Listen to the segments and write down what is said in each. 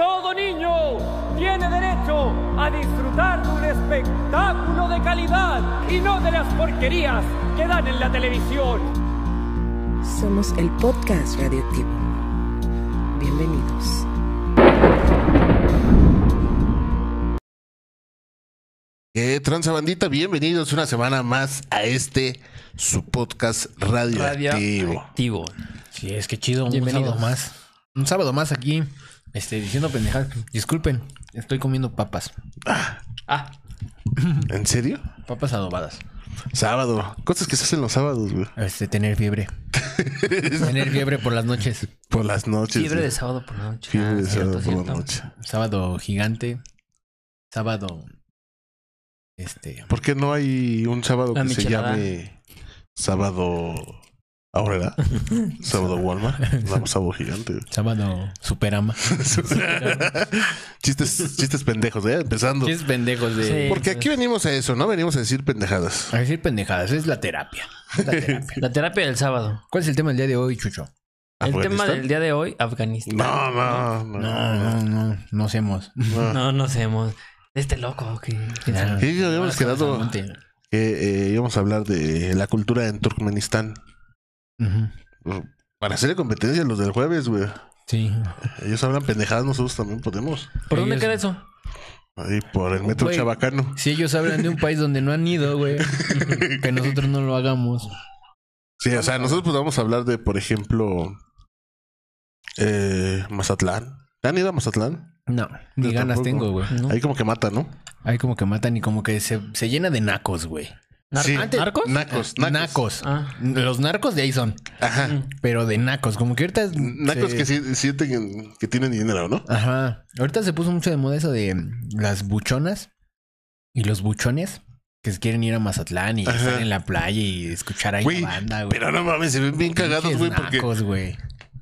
todo niño tiene derecho a disfrutar de un espectáculo de calidad y no de las porquerías que dan en la televisión. Somos el podcast radioactivo. Bienvenidos. ¿Qué tranza bandita? Bienvenidos una semana más a este su podcast radioactivo. Activo. Sí, es que chido. Un Bienvenidos. sábado más. Un sábado más aquí. Este, diciendo pendejadas. Disculpen, estoy comiendo papas. Ah, ¿En serio? Papas adobadas. Sábado. Cosas que se hacen los sábados, güey. Este, tener fiebre. tener fiebre por las noches. Por las noches. fiebre güey. de sábado por la noche. Fiebre Ah, de cierto, sábado por la noche. Sábado gigante. Sábado. Este. ¿Por qué no hay un sábado La que se llame sábado ahora? sábado Walmart. Vamos sábado gigante. Sábado superama. chistes, chistes pendejos, ¿eh? Empezando. Chistes pendejos de. Sí. Porque aquí venimos a eso, ¿no? Venimos a decir pendejadas. A decir pendejadas. Es la terapia. La terapia. La terapia del sábado. ¿Cuál es el tema del día de hoy, Chucho? El tema del día de hoy, Afganistán. No, no, no. No, no, no. No hacemos. no. No, no sabemos. Este loco que... Sí, habíamos quedado que eh, íbamos a hablar de la cultura en Turkmenistán. Ujú. Para hacerle competencia a los del jueves, güey. Sí. Ellos hablan pendejadas, nosotros también podemos. ¿Por dónde queda eso? Ahí por el metro Güey. chabacano. Si ellos hablan de un país donde no han ido, güey, que nosotros no lo hagamos. Sí, o sea, nosotros podemos hablar de, por ejemplo, eh, Mazatlán. ¿Han ido a Mazatlán? No, ni Yo ganas tampoco. tengo, güey. ¿No? Ahí como que mata, ¿no? Hay como que matan y como que se, se llena de nacos, güey. Nar- Sí. Antes- ¿Narcos? Nacos, nacos. Nacos. Ah. Los narcos de ahí son, Ajá. pero de nacos. Como que ahorita... Nacos se- que sí- sienten que tienen dinero, ¿no? Ajá. Ahorita se puso mucho de moda eso de las buchonas y los buchones que quieren ir a Mazatlán y Ajá. estar en la playa y escuchar ahí la banda, güey. Pero no mames, se ven bien cagados, güey, porque nacos, güey.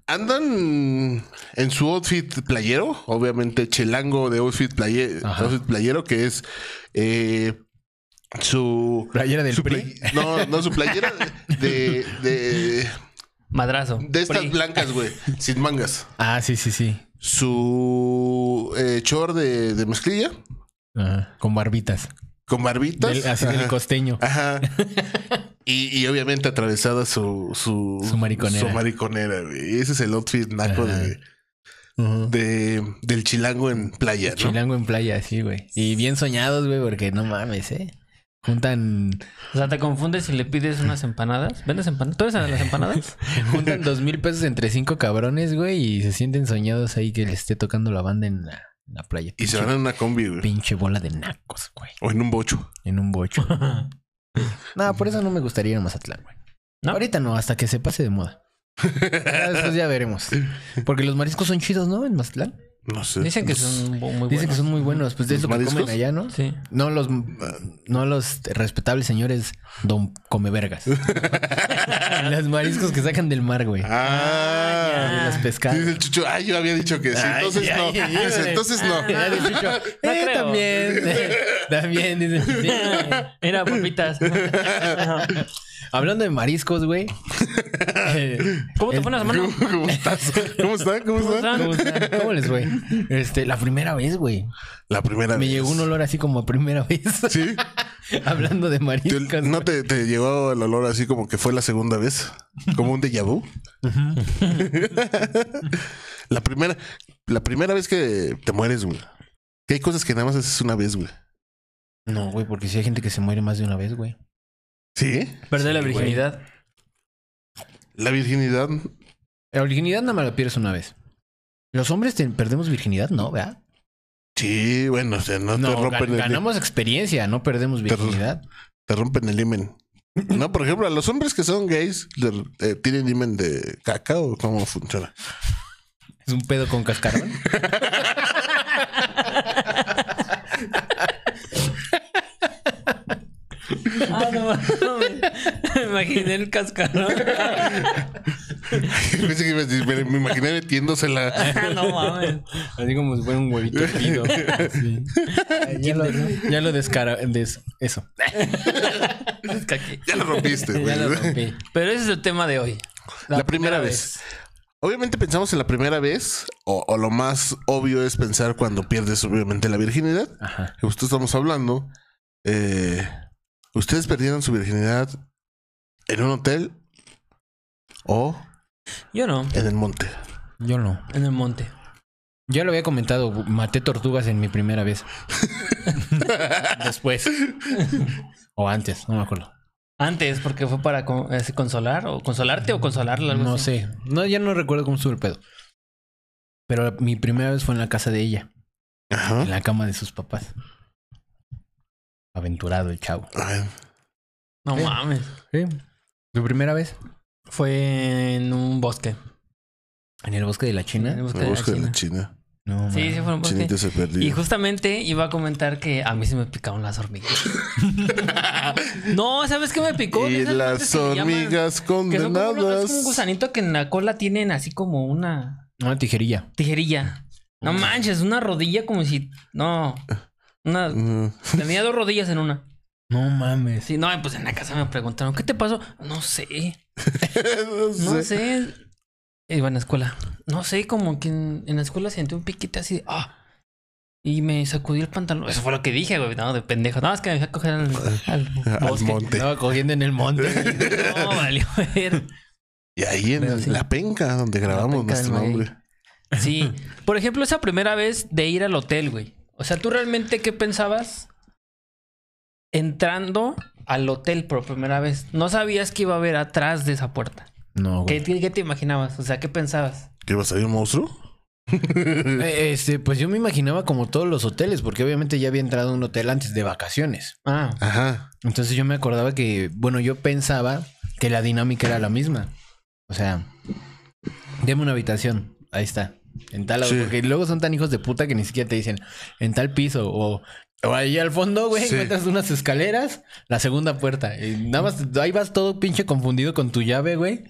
andan en su outfit playero, obviamente chelango de outfit, playe- Ajá. outfit playero, que es eh, su... Playera del su PRI. play- no, no, su playera de, de, Madrazo. de estas PRI. blancas, güey, sin mangas. Ah, sí, sí, sí. Su eh, short de, de mezclilla, Ajá. Con barbitas. con barbitas. Del- así del costeño. Ajá. Y, y obviamente atravesada su, su, Su mariconera. Su mariconera, güey. Ese es el outfit naco Ajá. de, de- del chilango en playa, ¿no? Chilango en playa, sí, güey. Y bien soñados, güey, porque no mames, ¿eh? Juntan, O sea, te confundes si le pides unas empanadas. ¿Vendes empanadas? ¿Tú eres de las empanadas? juntan dos mil pesos entre cinco cabrones, güey, y se sienten soñados ahí que les esté tocando la banda en la, en la playa. Y se Pinche- van en una combi, güey. Pinche bola de nacos, güey. O en un bocho. En un bocho. no, por eso no me gustaría ir a Mazatlán, güey. ¿No? Ahorita no, hasta que se pase de moda. Ya después ya veremos. Porque los mariscos son chidos, ¿no? En Mazatlán. No sé. Dicen que Los- son muy buenos. Dicen que son muy buenos. Pues de ¿Los eso que comen allá, ¿no? Sí. No los, no los respetables señores don comevergas. los mariscos que sacan del mar, güey. Ah, De las pescadas. Dice el chucho, ay, yo había dicho que sí. Ay, Entonces ay, no. ay, ay, Dice, ay. entonces no. Ya dice Chucho, No eh, creo. también. también. dice. Sí. Era papitas. Hablando de mariscos, güey. Eh, ¿Cómo te fue la semana? ¿Cómo estás? ¿Cómo está? ¿Cómo ¿Cómo está? están? ¿Cómo, está? ¿Cómo les fue? Este, la primera vez, güey. La primera Me vez. llegó un olor así como a primera vez. Sí. Hablando de Te- mariscos. ¿No te, te llegó el olor así como que fue la segunda vez? Como un déjà vu. la primera, la primera vez que te mueres, güey. Que hay cosas que nada más haces una vez, güey. No, güey, porque si hay gente que se muere más de una vez, güey. ¿Sí? Perder la güey. virginidad. La virginidad. La virginidad nada más la pierdes una vez. Los hombres te- perdemos virginidad, ¿no? ¿Verdad? Sí, bueno, o sea, no, te rompen gan- el ganamos experiencia, no perdemos Te- virginidad. te rompen el himen. No, por ejemplo, a los hombres que son gays, eh, ¿tienen himen de caca o cómo funciona? Es un pedo con cascarón. Ah, no. Me imaginé el cascarón. Me, me imaginé metiéndosela. Ah, no mames. Así como si fuera un huevito. Sí. Ya lo, ya lo descara... des- eso. Ya lo rompiste, güey. Ya lo rompí. Pero ese es el tema de hoy. La primera vez. Obviamente pensamos en la primera vez, o, o lo más obvio es pensar cuando pierdes obviamente la virginidad. Ajá. Justo estamos hablando. eh, ¿Ustedes perdieron su virginidad en un hotel o Yo no, en el monte? Yo no. en el monte. Yo lo había comentado, maté tortugas en mi primera vez. Después. o antes, no me acuerdo. Antes, porque fue para con- eh, consolar o consolarte o consolarla. algo No así. sé. No, ya no recuerdo cómo estuvo el pedo. Pero mi primera vez fue en la casa de ella, Ajá. en la cama de sus papás. Aventurado el chavo. No Sí. mames. ¿Sí? ¿Tu primera vez? Fue en un bosque. ¿En el bosque de la En el China? bosque de la China. China. No, Sí, man. sí, fue un bosque. Se perdió. Y justamente iba a comentar que a mí se me picaron las hormigas. no, ¿sabes qué me picó? Y las llaman- hormigas Que son como una- condenadas. es un gusanito que en la cola tienen así como una Una tijerilla. tijerilla. No manches, una rodilla como si. No. Una, Mm. tenía dos rodillas en una. No mames. Sí, no, pues en la casa me preguntaron, ¿qué te pasó? No sé. no No sé. sé. Iba en la escuela. No sé, como que en, en la escuela sentí un piquete así de, ah. Y me sacudí el pantalón. Eso fue lo que dije, güey. No, de pendejo. No, es que me dejé coger al, al Al bosque. monte. Estaba cogiendo en el monte. No, valió ver. Y ahí en sí. la penca donde grabamos penca nuestro nombre. Sí. Por ejemplo, esa primera vez de ir al hotel, güey. O sea, ¿tú realmente qué pensabas entrando al hotel por primera vez? No sabías que iba a haber atrás de esa puerta. No, ¿Qué, güey. qué te imaginabas? O sea, ¿qué pensabas? ¿Que iba a salir un monstruo? Eh, Este, pues yo me imaginaba como todos los hoteles, porque obviamente ya había entrado a un hotel antes de vacaciones. Ah, Ajá. Entonces yo me acordaba que, bueno, yo pensaba que la dinámica era la misma. O sea, deme una habitación. Ahí está. En tal, Sí. porque luego son tan hijos de puta que ni siquiera te dicen en tal piso o, o ahí al fondo, güey, Sí. encuentras unas escaleras, la segunda puerta. Y nada más ahí vas todo pinche confundido con tu llave, güey,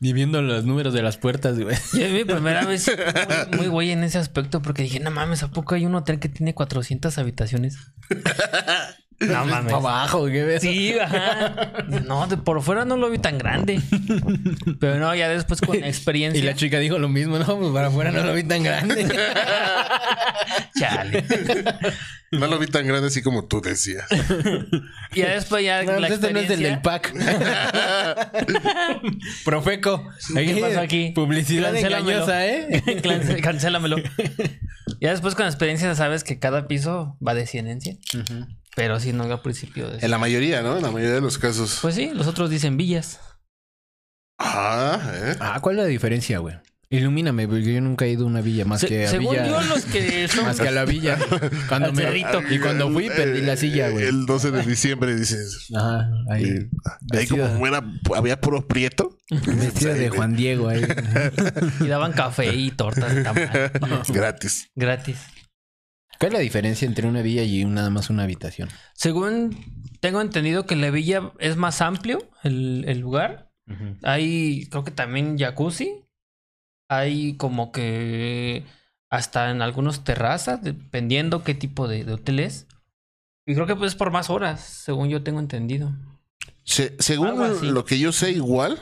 y viendo los números de las puertas, güey. y es mi primera vez muy, muy güey en ese aspecto porque dije, no mames, ¿a poco hay un hotel que tiene 400 habitaciones? No mames. Para abajo, ¿qué ves? Sí, ajá. No, de por fuera no lo vi tan grande. Pero no, ya después con la experiencia. Y la chica dijo lo mismo, no, pues para afuera no lo vi tan grande. Chale. No lo vi tan grande así como tú decías. Y ya después ya No, la este no es el del pack. Profeco. ¿Qué pasó aquí? Publicidad Cancélamelo. engañosa, ¿eh? Cancélamelo. Ya después con la experiencia sabes que cada piso va de 100 en 100. Pero sí, no al principio. de- En la mayoría, ¿no? En la mayoría de los casos. Pues sí, los otros dicen villas. Ah, ¿eh? Ah, ¿cuál es la diferencia, güey? Ilumíname, porque yo nunca he ido a una villa más Se- que a según villa. yo, los que son. Más que a la villa. Cuando me- cerrito. Y cuando fui, perdí la silla, güey. El 12 de diciembre dices. Ajá, ahí. y- ahí como era, había puro prieto. Vestida de Juan Diego ahí. Y daban café y tortas de tamal. Gratis. Gratis. ¿Cuál es la diferencia entre una villa y nada más una habitación? Según tengo entendido que la villa es más amplio el, el lugar. Hay, creo que también jacuzzi. Hay como que hasta en algunos terrazas, dependiendo qué tipo de, de hotel es. Y creo que pues por más horas, según yo tengo entendido. Se- según lo que yo sé, igual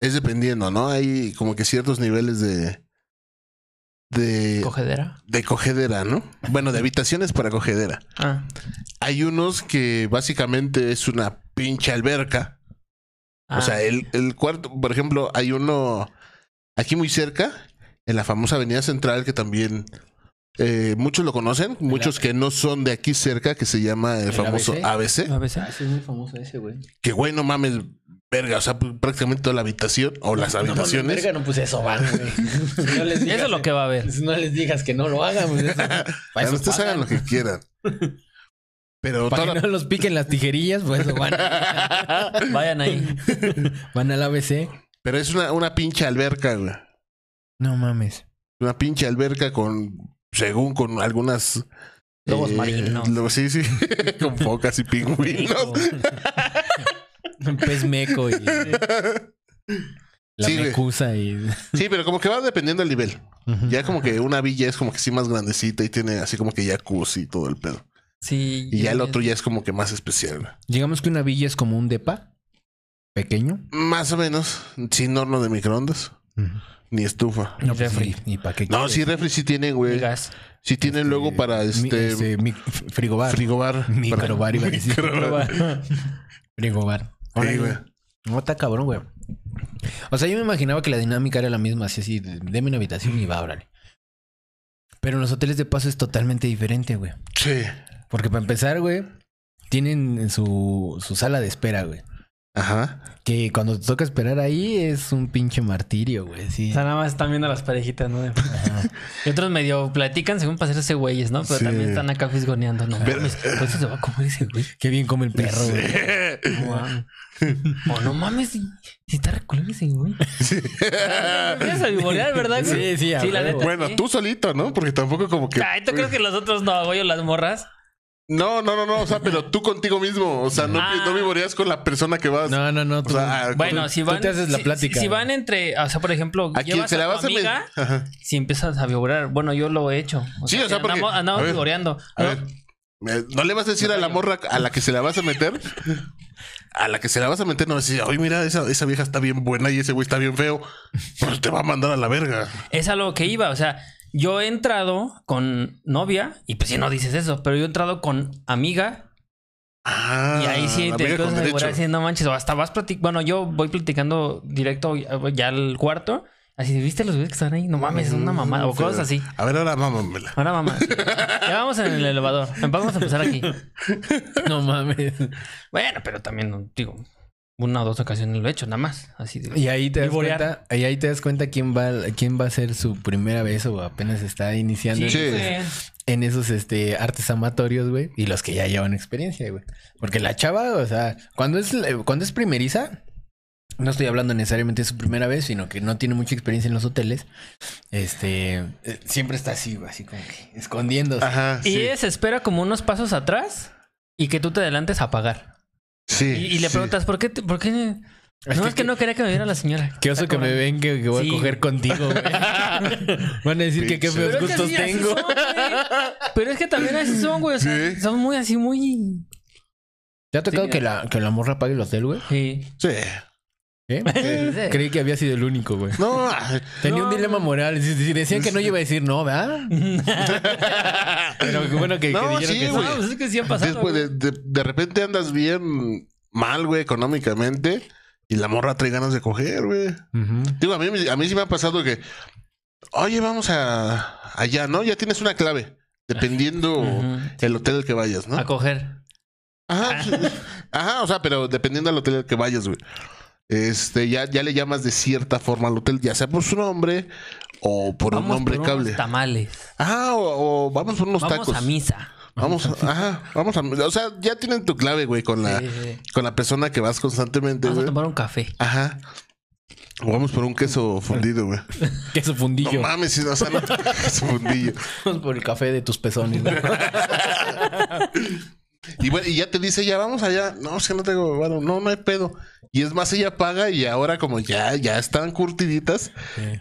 es dependiendo, ¿no? Hay como que ciertos niveles de. De. Cogedera. de cogedera, ¿no? Bueno, de habitaciones para cogedera. Ah, Hay unos que básicamente es una pinche alberca. ah, O sea, el, el cuarto, por ejemplo, hay uno aquí muy cerca, en la famosa Avenida Central, que también eh, muchos lo conocen, muchos que no son de aquí cerca, que se llama el, ¿El famoso ABC? ABC. a veces. es muy famoso ese, güey. Que güey, no mames, verga, o sea, prácticamente toda la habitación o las habitaciones. No, pues eso van, güey. Si no les digas Eso es lo que va a haber. Si no les digas que no lo hagan, pues eso. Para eso ustedes hagan lo que quieran. Pero Para toda que no los piquen las tijerillas, pues eso van. Vayan ahí. Van al ABC. Pero es una, una pinche alberca, güey. No mames. Una pinche alberca con, según con algunas... Lobos marinos. lo- sí, sí. con focas y pingüinos. Un pez meco y. La Sí, mecusa y. Sí, pero como que va dependiendo del nivel. Ya como que una villa es como que sí más grandecita y tiene así como que jacuzzi y todo el pedo. Sí. Y ya el otro ya es como que más especial. Digamos que una villa es como un depa. Pequeño. Más o menos, sin horno de microondas. Ni estufa. No, pues, refri. ¿Y, para qué No, sí, refri sí tienen, Y güey. gas. Sí tienen luego para Mi- este, este, mi- frigobar. frigobar. Microbar iba a decir. Microbar. Frigobar. Sí, Órale. güey. No, está cabrón, güey. O sea, yo me imaginaba que la dinámica era la misma, así, así, de- deme una habitación y va, órale. Pero en los hoteles de paso es totalmente diferente, güey. Sí. Porque para empezar, güey, tienen su, su sala de espera, güey. Ajá. Que cuando te toca esperar ahí es un pinche martirio, güey. Sí. O sea, nada más están viendo a las parejitas, ¿no? Ajá. Y otros medio platican según para hacerse güeyes, ¿no? Pero Sí. también están acá fisgoneando, ¿no? Pero- mames, por eso se va a comer ese güey. Qué bien come el perro, güey. No mames. O no mames, si, si está reculado ese güey. Empiezas a vivorear, ¿verdad? güey? Sí, sí, a la neta. Bueno, sí. tú solito, ¿no? Porque tampoco como que. Ay, ¿tú crees que los otros no, güey, o las morras? No, no, no, no. O sea, pero tú contigo mismo. O sea, no, Ah. no con la persona que vas. No, no, no. O sea, Bueno, tú- si tú van. te haces la si- plática. Si, si van entre. O sea, por ejemplo, a quien llevas se la a vas tu a amiga, Ajá. si empiezas a vivorear. Bueno, yo lo he hecho. Sí, o sea, que porque- Andamos, a andamos ver, vivoreando. A ver, ¿no le vas a decir a la morra a la que se la vas a meter? A la que se la vas a meter, no a decir, oye, mira, esa, esa vieja está bien buena y ese güey está bien feo. Pues te va a mandar a la verga. Es a lo que iba. O sea, yo he entrado con novia. Y pues si no dices eso. Pero yo he entrado con amiga. Ah, Y ahí sí te amiga con empiezas a derecho. devorar así, no manches, o hasta vas platicando. Bueno, yo voy platicando directo ya al cuarto. Así, ¿viste los güeyes que están ahí? No mames, es una mamada. O cosas así. A ver, ahora mámamela. Ahora mamá. Ya vamos en el elevador. Vamos a empezar aquí. No mames. Bueno, pero también, digo, una o dos ocasiones lo he hecho, nada más. Así de... Y ahí te das cuenta, y ahí te das cuenta quién va, quién va a ser su primera vez o apenas está iniciando Sí. en esos este artes amatorios, güey, y los que ya llevan experiencia, güey. Porque la chava, o sea, cuando es cuando es primeriza, no estoy hablando necesariamente de su primera vez, sino que no tiene mucha experiencia en los hoteles. Este eh, siempre está así, güey, así como que escondiéndose. Ajá, Y sí. ella se espera como unos pasos atrás y que tú te adelantes a pagar. Sí, Y, y le sí. preguntas, ¿por qué? te- ¿Por qué? Es no, que- es que no quería que me viera la señora. Qué oso que me ven que, que voy Sí. a coger contigo, güey. Van a decir que qué feos Pero es que gustos tengo. son. Pero es que también así son, güey. O sea, Sí. son muy así, muy. ¿Te ha tocado Sí. que la, que la morra pague el hotel, güey? Sí. Sí. ¿Eh? Sí. Creí que había sido el único, güey. No, Tenía No, un dilema moral. Si, si decían que no, yo iba a decir no, ¿verdad? Pero bueno que, No, que dijeron sí, que güey. No, pues es que sí ha pasado. después de, de, de repente andas bien mal, güey, económicamente. Y la morra trae ganas de coger, güey. Ujú. Digo, a mí, a mí sí me ha pasado que, oye, vamos a allá, ¿no? Ya tienes una clave, dependiendo el hotel al que vayas, ¿no? A coger. Ajá, ajá, o sea, pero dependiendo del hotel al que vayas, güey. Este, ya, ya le llamas de cierta forma al hotel, ya sea por su nombre o por un Vamos nombre por cable. unos tamales. Ajá, o, o vamos por unos Vamos tacos. a misa. Vamos, ajá, vamos a, o sea, ya tienen tu clave, güey, con la, Sí, sí. con la persona que vas constantemente, Vamos a tomar un café. Ajá. O vamos por un queso fundido, güey. Queso No fundillo. mames, sí, o sea, no, queso fundillo. Vamos por el café de tus pezones. güey. Y bueno, y ya te dice, ya vamos allá. No, es que no tengo, bueno, no, no hay pedo. Y es más, ella paga y ahora como ya, ya están curtiditas,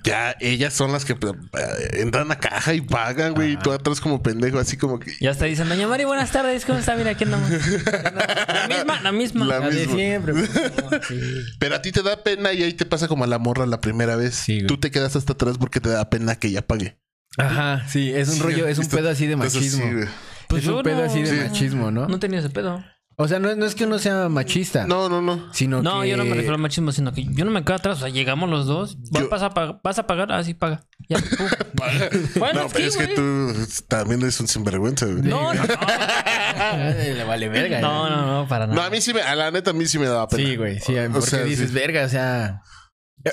ya ellas son las que eh, entran a caja y pagan, güey. Y tú atrás como pendejo, así como que... Ya está dicen, Doña Mari, buenas tardes. ¿Cómo está? Mira, aquí andamos. La misma, la misma. La La de misma. siempre. sí. Pero a ti te da pena y ahí te pasa como a la morra la primera vez. Sí. Tú te quedas hasta atrás porque te da pena que ella pague. Ajá, sí, es un rollo, es un pedo así de machismo. Pues es un pedo no- así de Sí. machismo, ¿no? No tenido ese pedo. O sea, no, no es que uno sea machista, no, no, no. sino No, que... yo no me refiero al machismo, sino que yo no me quedo atrás. O sea, llegamos los dos. ¿Vas, Yo- vas a, pagar? ¿Vas a pagar? Ah, sí, paga. Ya. pum. Bueno, no, es pero que, es que tú también eres un sinvergüenza, güey. No, no, no. Le vale verga. No, no, no, para No, nada. a mí sí me, a la neta a mí sí me daba pena. Sí, güey, sí, O porque sea, dices, sí. verga, o sea...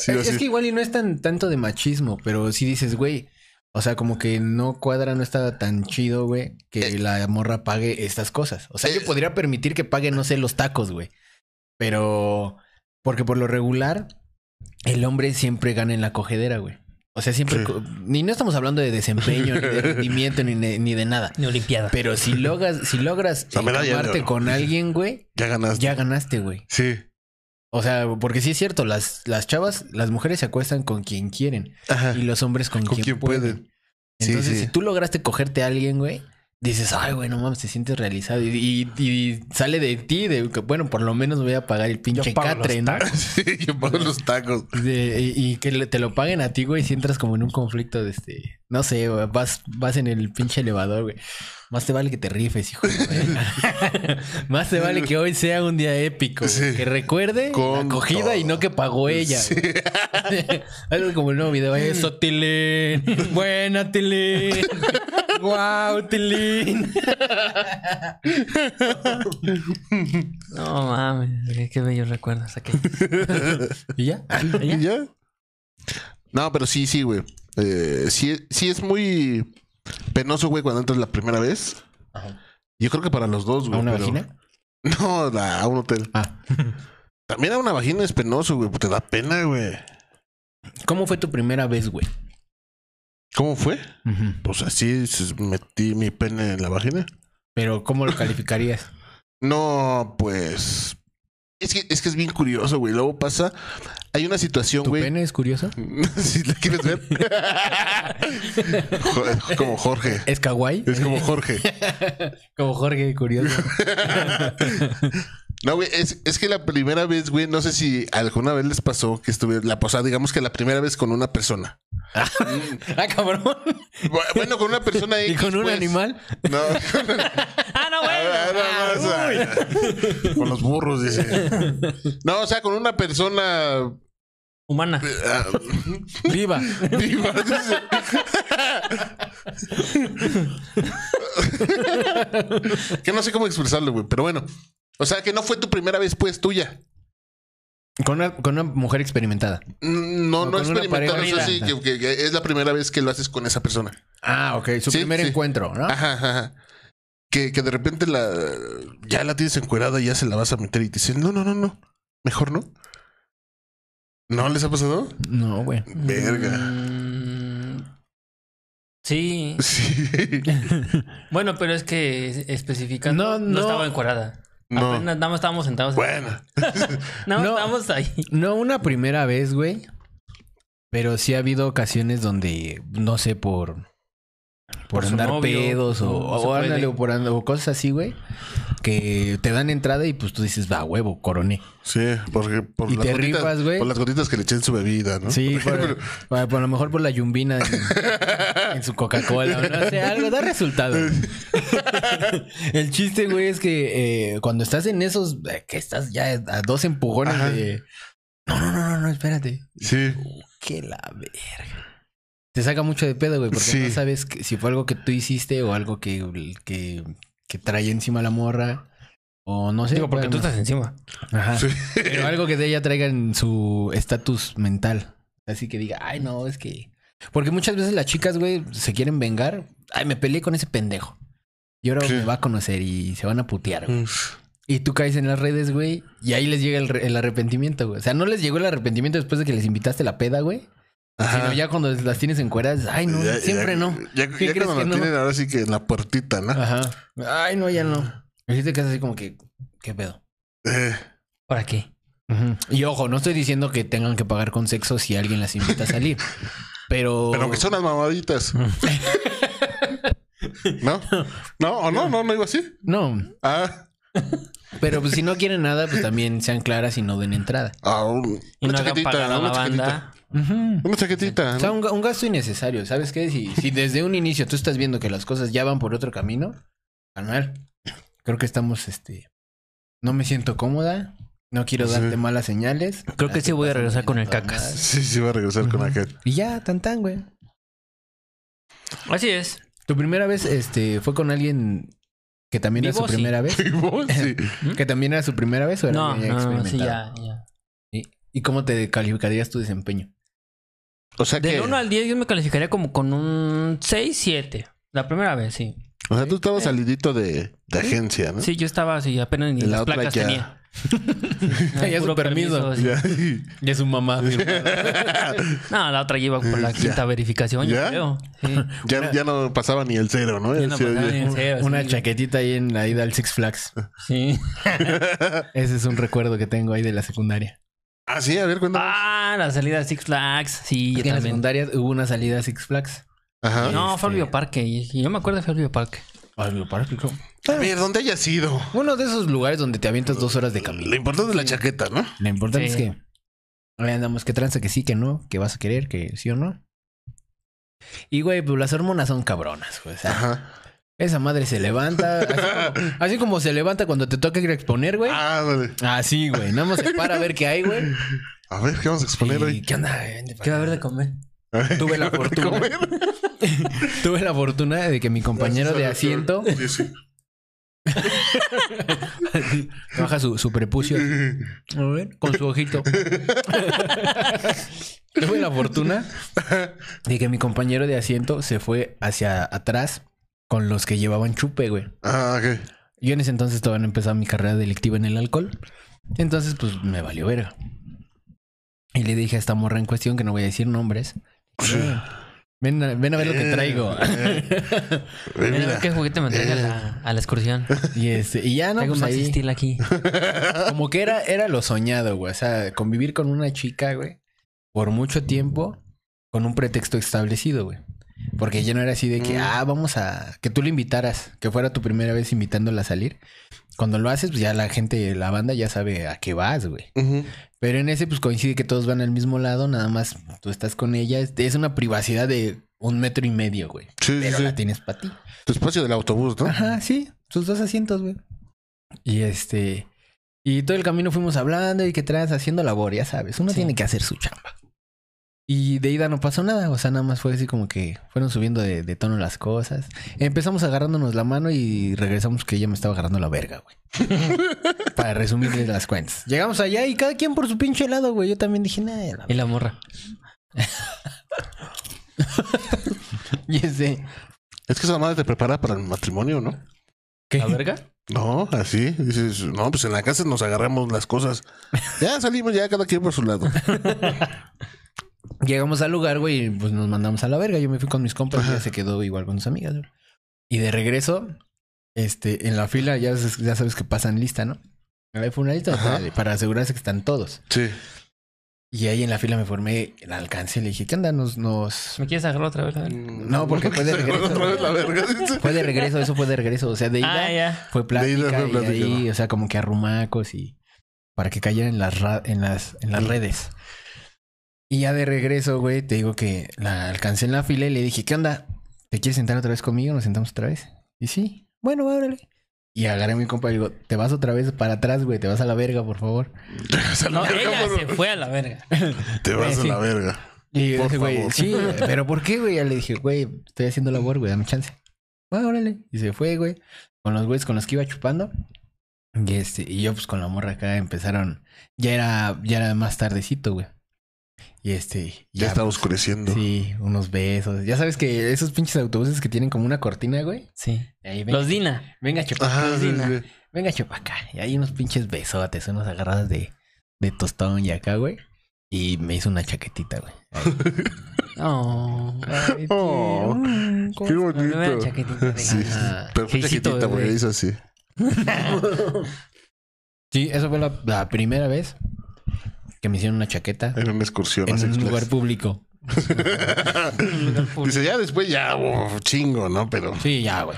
Sí, es, que igual y no es tan tanto de machismo, pero sí dices, güey, o sea, como que no cuadra, no está tan chido, güey, que la morra pague estas cosas. O sea, yo Eh. podría permitir que pague, no sé, los tacos, güey. Pero... Porque por lo regular, el hombre siempre gana en la cogedera, güey. O sea, siempre... Sí. Ni no estamos hablando de desempeño, ni de rendimiento, ni de, ni de nada. Ni Olimpiada. Pero si logras, si logras encamarte oro. con alguien, güey, Ya ganaste. ya ganaste, güey. Sí. O sea, porque sí es cierto, las, las chavas, las mujeres se acuestan con quien quieren Ajá. y los hombres con, Con quien, quien pueden. Entonces, sí. si tú lograste cogerte a alguien, güey, dices, ay, güey, no mames, te sientes realizado. Y, y- y sale de ti, de que, bueno, por lo menos voy a pagar el pinche pago catre, los ¿no? Sí, yo pago los tacos. De- y, y que te lo paguen a ti, güey, si entras como en un conflicto de este. No sé, güey, vas, vas en el pinche elevador, güey. Más te vale que te rifes, hijo. de. Más te vale que hoy sea un día épico. güey. Sí. Que recuerde Con la acogida y no que pagó ella. Sí. Algo como el nuevo video. Eso, Tilín. Buena, Tilín. Wow, Tilín. No mames, qué, qué bellos recuerdos aquí. ¿Y ya? ¿Y ya? No, pero sí, sí, güey. Eh, sí, sí es muy penoso, güey, cuando entras la primera vez. Ajá. Yo creo que para los dos, ¿A güey. una pero- vagina? No, la- a un hotel. Ah. También a una vagina es penoso, güey. Te da pena, güey. ¿Cómo fue tu primera vez, güey? ¿Cómo fue? Pues así metí mi pene en la vagina. Pero, ¿cómo lo calificarías? No, pues. Es que, es que es bien curioso, güey. Luego pasa. Hay una situación, ¿Tu güey. pene es curioso? si la quieres ver. Como Jorge. ¿Es kawaii? Es como Jorge. Como Jorge, curioso. No, güey, es, es que la primera vez, güey, no sé si alguna vez les pasó que estuve, la posada, digamos que la primera vez con una persona. ah, cabrón. Bu- Bueno, con una persona ¿Y X, con un pues. animal? No, ah, no, Ah, más, ah, con los burros, dice. No, o sea, con una persona Humana. ah, Viva. viva. que no sé cómo expresarlo, güey, pero bueno. O sea, que no fue tu primera vez, pues, tuya. Con una, con una mujer experimentada. Mm, No, no o sea, sí, vida. que, que- que es la primera vez que lo haces con esa persona. Ah, ok. Su Sí, primer sí. encuentro, ¿no? Ajá, ajá. Que, que de repente la ya la tienes encuerada y ya se la vas a meter y te dicen, no, no, no, no. Mejor no. ¿No les ha pasado? No, güey. Verga. Mm, sí. Sí. Bueno, pero es que especificando No, no, no. estaba encuadrada. No. Apenas nada más estábamos sentados. Bueno. Nada más No. estábamos ahí. No una primera vez, güey. Pero sí ha habido ocasiones donde, no sé, por. Por, andar novio, pedos o, o ándale, o por o cosas así, güey. Que te dan entrada y pues tú dices, va, huevo, coroné. Sí, porque por Y las te gotitas, rifas, güey. por las gotitas que le eché en su bebida, ¿no? Sí, Por por, ejemplo. por- por lo mejor por la yumbina en, en su Coca-Cola. o No sé, algo da resultado. El chiste, güey, es que eh, cuando estás en esos, eh, que estás ya a dos empujones Ajá. de. No, no, no, no, no, espérate. Sí. Que la verga. Te saca mucho de pedo, güey, porque Sí. no sabes que- si fue algo que tú hiciste o algo que, que, que trae encima la morra. O no sé. Digo, porque tú estás encima. Ajá. Sí. Pero algo que de ella traiga en su estatus mental. Así que diga, ay, no, es que. Porque muchas veces las chicas, güey, se quieren vengar. Ay, me peleé con ese pendejo. Y ahora Sí. me va a conocer y se van a putear, güey. Y tú caes en las redes, güey, y ahí les llega el, re- el arrepentimiento, güey. O sea, no les llegó el arrepentimiento después de que les invitaste la peda, güey. Ajá. Sino ya cuando las tienes en cueras, ay, no, Ya- siempre ya- no. Ya, ¿Qué ya crees cuando que la no? tienen ahora sí que en la puertita, ¿no? Ajá. Ay, no, ya no. Y te quedas así como que, ¿qué pedo? Eh, ¿Para qué? Y ojo, no estoy diciendo que tengan que pagar con sexo si alguien las invita a salir. Pero. pero que son las mamaditas. ¿No? ¿No? ¿O no? ¿No? ¿No iba así? No. Ah. Pero pues si no quieren nada, pues también sean claras y no den entrada. ah, un- Y una no hagan pagar a una la chaquetita. Una chaquetita. O sea, ¿no? un, ga- un gasto innecesario, ¿sabes qué? Si, si desde un inicio tú estás viendo que las cosas ya van por otro camino, canal, creo que estamos, este, no me siento cómoda, no quiero Sí. darte malas señales. Creo que sí voy a regresar con el cacas. Sí, sí, va a regresar con Ujú. aquel. Y ya, tan tan, güey. Así es. ¿Tu primera vez, este, fue con alguien que también era Vivo, su sí. primera vez? Sí. ¿Que también era su primera vez o era No, ya no, sí, ya, ya. ¿Y, y cómo te calificarías tu desempeño? O sea que. Del 1 al 10 yo me calificaría como con un 6, 7. La primera vez, sí. O sea, tú estabas salidito de, de agencia, ¿no? Sí, yo estaba así, apenas ni la las otra placas ya. tenía. Ya su permiso. sí. Ya. Y es su mamá. No, la otra lleva por la Ya. quinta verificación, ¿Ya? yo creo. Sí. Ya, ya no pasaba ni el cero, ¿no? Ya no ni el cero, Una sí. chaquetita ahí en la ida al Six Flags. Sí. Ese es un recuerdo que tengo ahí de la secundaria. Ah, sí, a ver, cuéntame. Ah, la salida de Six Flags. Sí, yo en la también. secundaria hubo una salida a Six Flags. Ajá. No, fue al Este- bioparque. Y y yo me acuerdo que fue al bioparque. Parásico. A ver, ¿dónde haya sido? Uno de esos lugares donde te avientas dos horas de camino. Lo importante es la chaqueta, ¿no? Lo importante Sí. es que ahí andamos, que tranza, que sí, que no, que vas a querer, que sí o no. Y güey, pues las hormonas son cabronas, güey. O sea, Ajá. esa madre se levanta, así como, así como se levanta cuando te toca ir a exponer, güey. Ah, vale. Así, güey. Nada más se para a ver qué hay, güey. A ver, ¿qué vamos a exponer hoy? ¿Qué onda? ¿Qué va a haber de comer? Tuve la fortuna. Comer. Tuve la fortuna de que mi compañero de asiento Sí, sí. baja su, su prepucio a ver, con su ojito. Tuve la fortuna de que mi compañero de asiento se fue hacia atrás con los que llevaban chupe, güey. Ah, ok. Yo en ese entonces todavía no empezaba mi carrera delictiva en el alcohol. Entonces, pues me valió verga. Y le dije a esta morra en cuestión, que no voy a decir nombres. Ven a, ven a ver lo que traigo. Eh, Mira, a ver qué juguete me traje a la, a la excursión. y, este, y ya no, Traigo pues más ahí, Steel aquí. como que era, era lo soñado, güey. O sea, convivir con una chica, güey, por mucho tiempo, con un pretexto establecido, güey. Porque ya no era así de que, Mm. ah, vamos a. que tú le invitaras, que fuera tu primera vez invitándola a salir. Cuando lo haces, pues ya la gente, la banda ya sabe a qué vas, güey. Pero en ese, pues coincide que todos van al mismo lado, nada más tú estás con ella. Es, una privacidad de un metro y medio, güey. Sí, sí, Pero sí. la tienes para ti. Tu espacio del autobús, ¿no? Ajá, sí, sus dos asientos, güey. Y este. Y todo el camino fuimos hablando y que traes haciendo labor, ya sabes. Uno Sí. tiene que hacer su chamba. Y de ida no pasó nada, o sea, nada más fue así como que fueron subiendo de, de tono las cosas. Empezamos agarrándonos la mano y regresamos que ella me estaba agarrando la verga, güey. Para resumirles las cuentas. Llegamos allá y cada quien por su pinche lado, güey. Yo también dije, nada. Y la morra. Y ese. Es que esa madre te prepara para el matrimonio, ¿no? ¿qué? ¿La verga? No, así. Dices, no, pues en la casa nos agarramos las cosas. Ya salimos, ya cada quien por su lado. Llegamos al lugar, güey, y pues nos mandamos a la verga. Yo me fui con mis compas y ella se quedó igual con sus amigas, güey. Y de regreso, este, en la fila, ya, sabes- ya sabes que pasan lista, ¿no? Ahí fue una lista Ajá. para, para asegurarse que están todos. Sí. Y ahí en la fila me formé, la alcancé, le dije, ¿qué onda? Nos, nos... ¿Me quieres agarrar otra vez? A ver. No, porque fue de regreso. Otra vez la verga. Fue de regreso, eso fue de regreso. O sea, de ida Ah, ya. fue plática, De ida fue y ahí, ¿no? o sea, como que arrumacos y para que cayeran en las, ra- en las, en las Mm. redes. Y ya de regreso, güey, te digo que la alcancé en la fila y le dije, ¿qué onda? ¿Te quieres sentar otra vez conmigo? ¿Nos sentamos otra vez? Y sí, bueno, órale. Y agarré a mi compa y digo, te vas otra vez para atrás, güey, te vas a la verga, por favor. La No, verga, ella por- se fue a la verga. Te vas a Sí. la verga. Y yo Por dije, güey, sí, pero ¿por qué, güey? Ya le dije, güey, estoy haciendo labor, güey, dame chance. Bueno, órale. Y se fue, güey, con los güeyes con los que iba chupando. Y este, y yo pues con la morra acá empezaron, ya era, ya era más tardecito, güey. Y este, Ya, está pues, oscureciendo. Sí, unos besos. Ya sabes que esos pinches autobuses que tienen como una cortina, güey. Sí. Ahí, venga, Los Dina. venga, chupa, Ajá, sí, Cocina. sí. venga, chupa acá. Y hay unos pinches besotes, unas agarradas de, de tostón y acá, güey. Y me hizo una chaquetita, güey. Oh. Ay, Oh, Qué bonito. chaquetita de Sí, pero fue chiquitita porque bebé. hizo así. Sí, eso fue la, la primera vez que me hicieron una chaqueta En una excursión. en un express. lugar público. Dice, ya después ya, oh, chingo, ¿no? Pero Sí, ya, güey.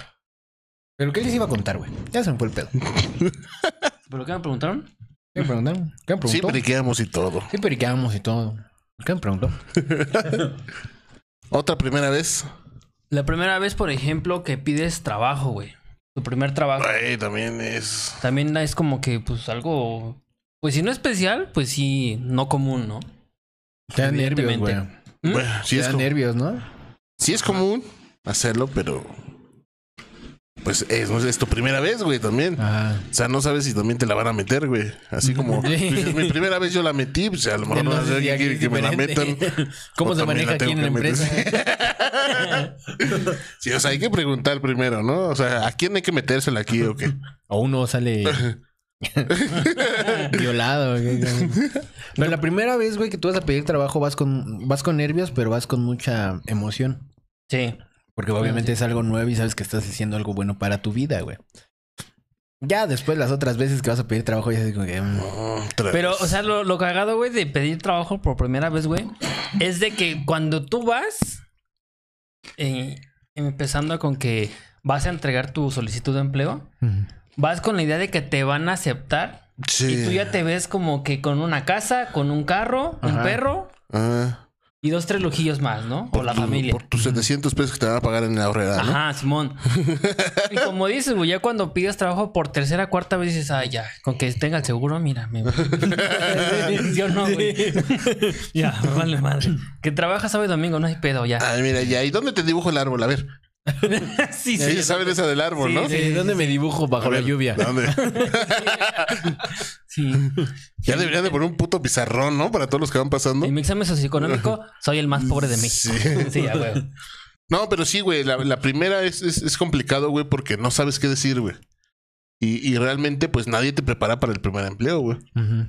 ¿Pero qué les iba a contar, güey? Ya se me fue el pedo. ¿Pero qué me preguntaron? ¿Qué me preguntaron? ¿Qué me sí preguntó? periqueamos y todo. Sí, periqueamos y todo. ¿Qué me preguntó? Otra primera vez. La primera vez, por ejemplo, que pides trabajo, güey. Tu primer trabajo. Güey, también es. También es como que, pues, algo... Pues si no especial, pues sí, no común, ¿no? Te da nervios, güey. ¿Mm? Bueno, sí Te es, da como- nervios, ¿no? sí es común hacerlo, pero. Pues es, es tu primera vez, güey, también. Ajá. O sea, no sabes si también te la van a meter, güey. Así como dices, mi primera vez yo la metí, pues a lo mejor no, No sé que me la metan. ¿Cómo O se maneja aquí en la empresa? Sí, o sea, hay que preguntar primero, ¿no? O sea, ¿a quién hay que metérsela aquí o qué? O uno sale violado. güey. Pero la primera vez, güey, que tú vas a pedir trabajo, vas con, vas con nervios, pero vas con mucha emoción. Sí. Porque obviamente es algo nuevo y sabes que estás haciendo algo bueno para tu vida, güey. Ya después las otras veces que vas a pedir trabajo, ya es como que... mm, Pero, o sea, lo, lo cagado, güey, de pedir trabajo por primera vez, güey, es de que cuando tú vas, eh, empezando con que vas a entregar tu solicitud de empleo, vas con la idea de que te van a aceptar Sí. y tú ya te ves como que con una casa, con un carro, un perro Ah, y dos, tres lujillos más, ¿no? Por la tu- familia. Por tus 700 pesos que te van a pagar en la ahorrera, ¿no? Ajá, Simón. y como dices, güey, ya cuando pides trabajo por tercera, cuarta vez dices, ay, ya, con que tenga el seguro, mira, me Yo no, güey. ya, vale madre. Que trabajas sábado y domingo, no hay pedo, ya. Ay, mira, ya. ¿Y dónde te dibujo el árbol? A ver. sí, Sí, saben esa del árbol, Sí, ¿no? sí. Eh, ¿Dónde me dibujo bajo la lluvia? ¿Dónde? sí. Ya deberían de poner un puto pizarrón, ¿no? Para todos los que van pasando. En mi examen socioeconómico, soy el más pobre de México. Sí. Sí, ya, güey. No, pero sí, güey. La, la primera es, es, es complicado, güey, porque no sabes qué decir, güey. Y, y realmente, pues nadie te prepara para el primer empleo, güey.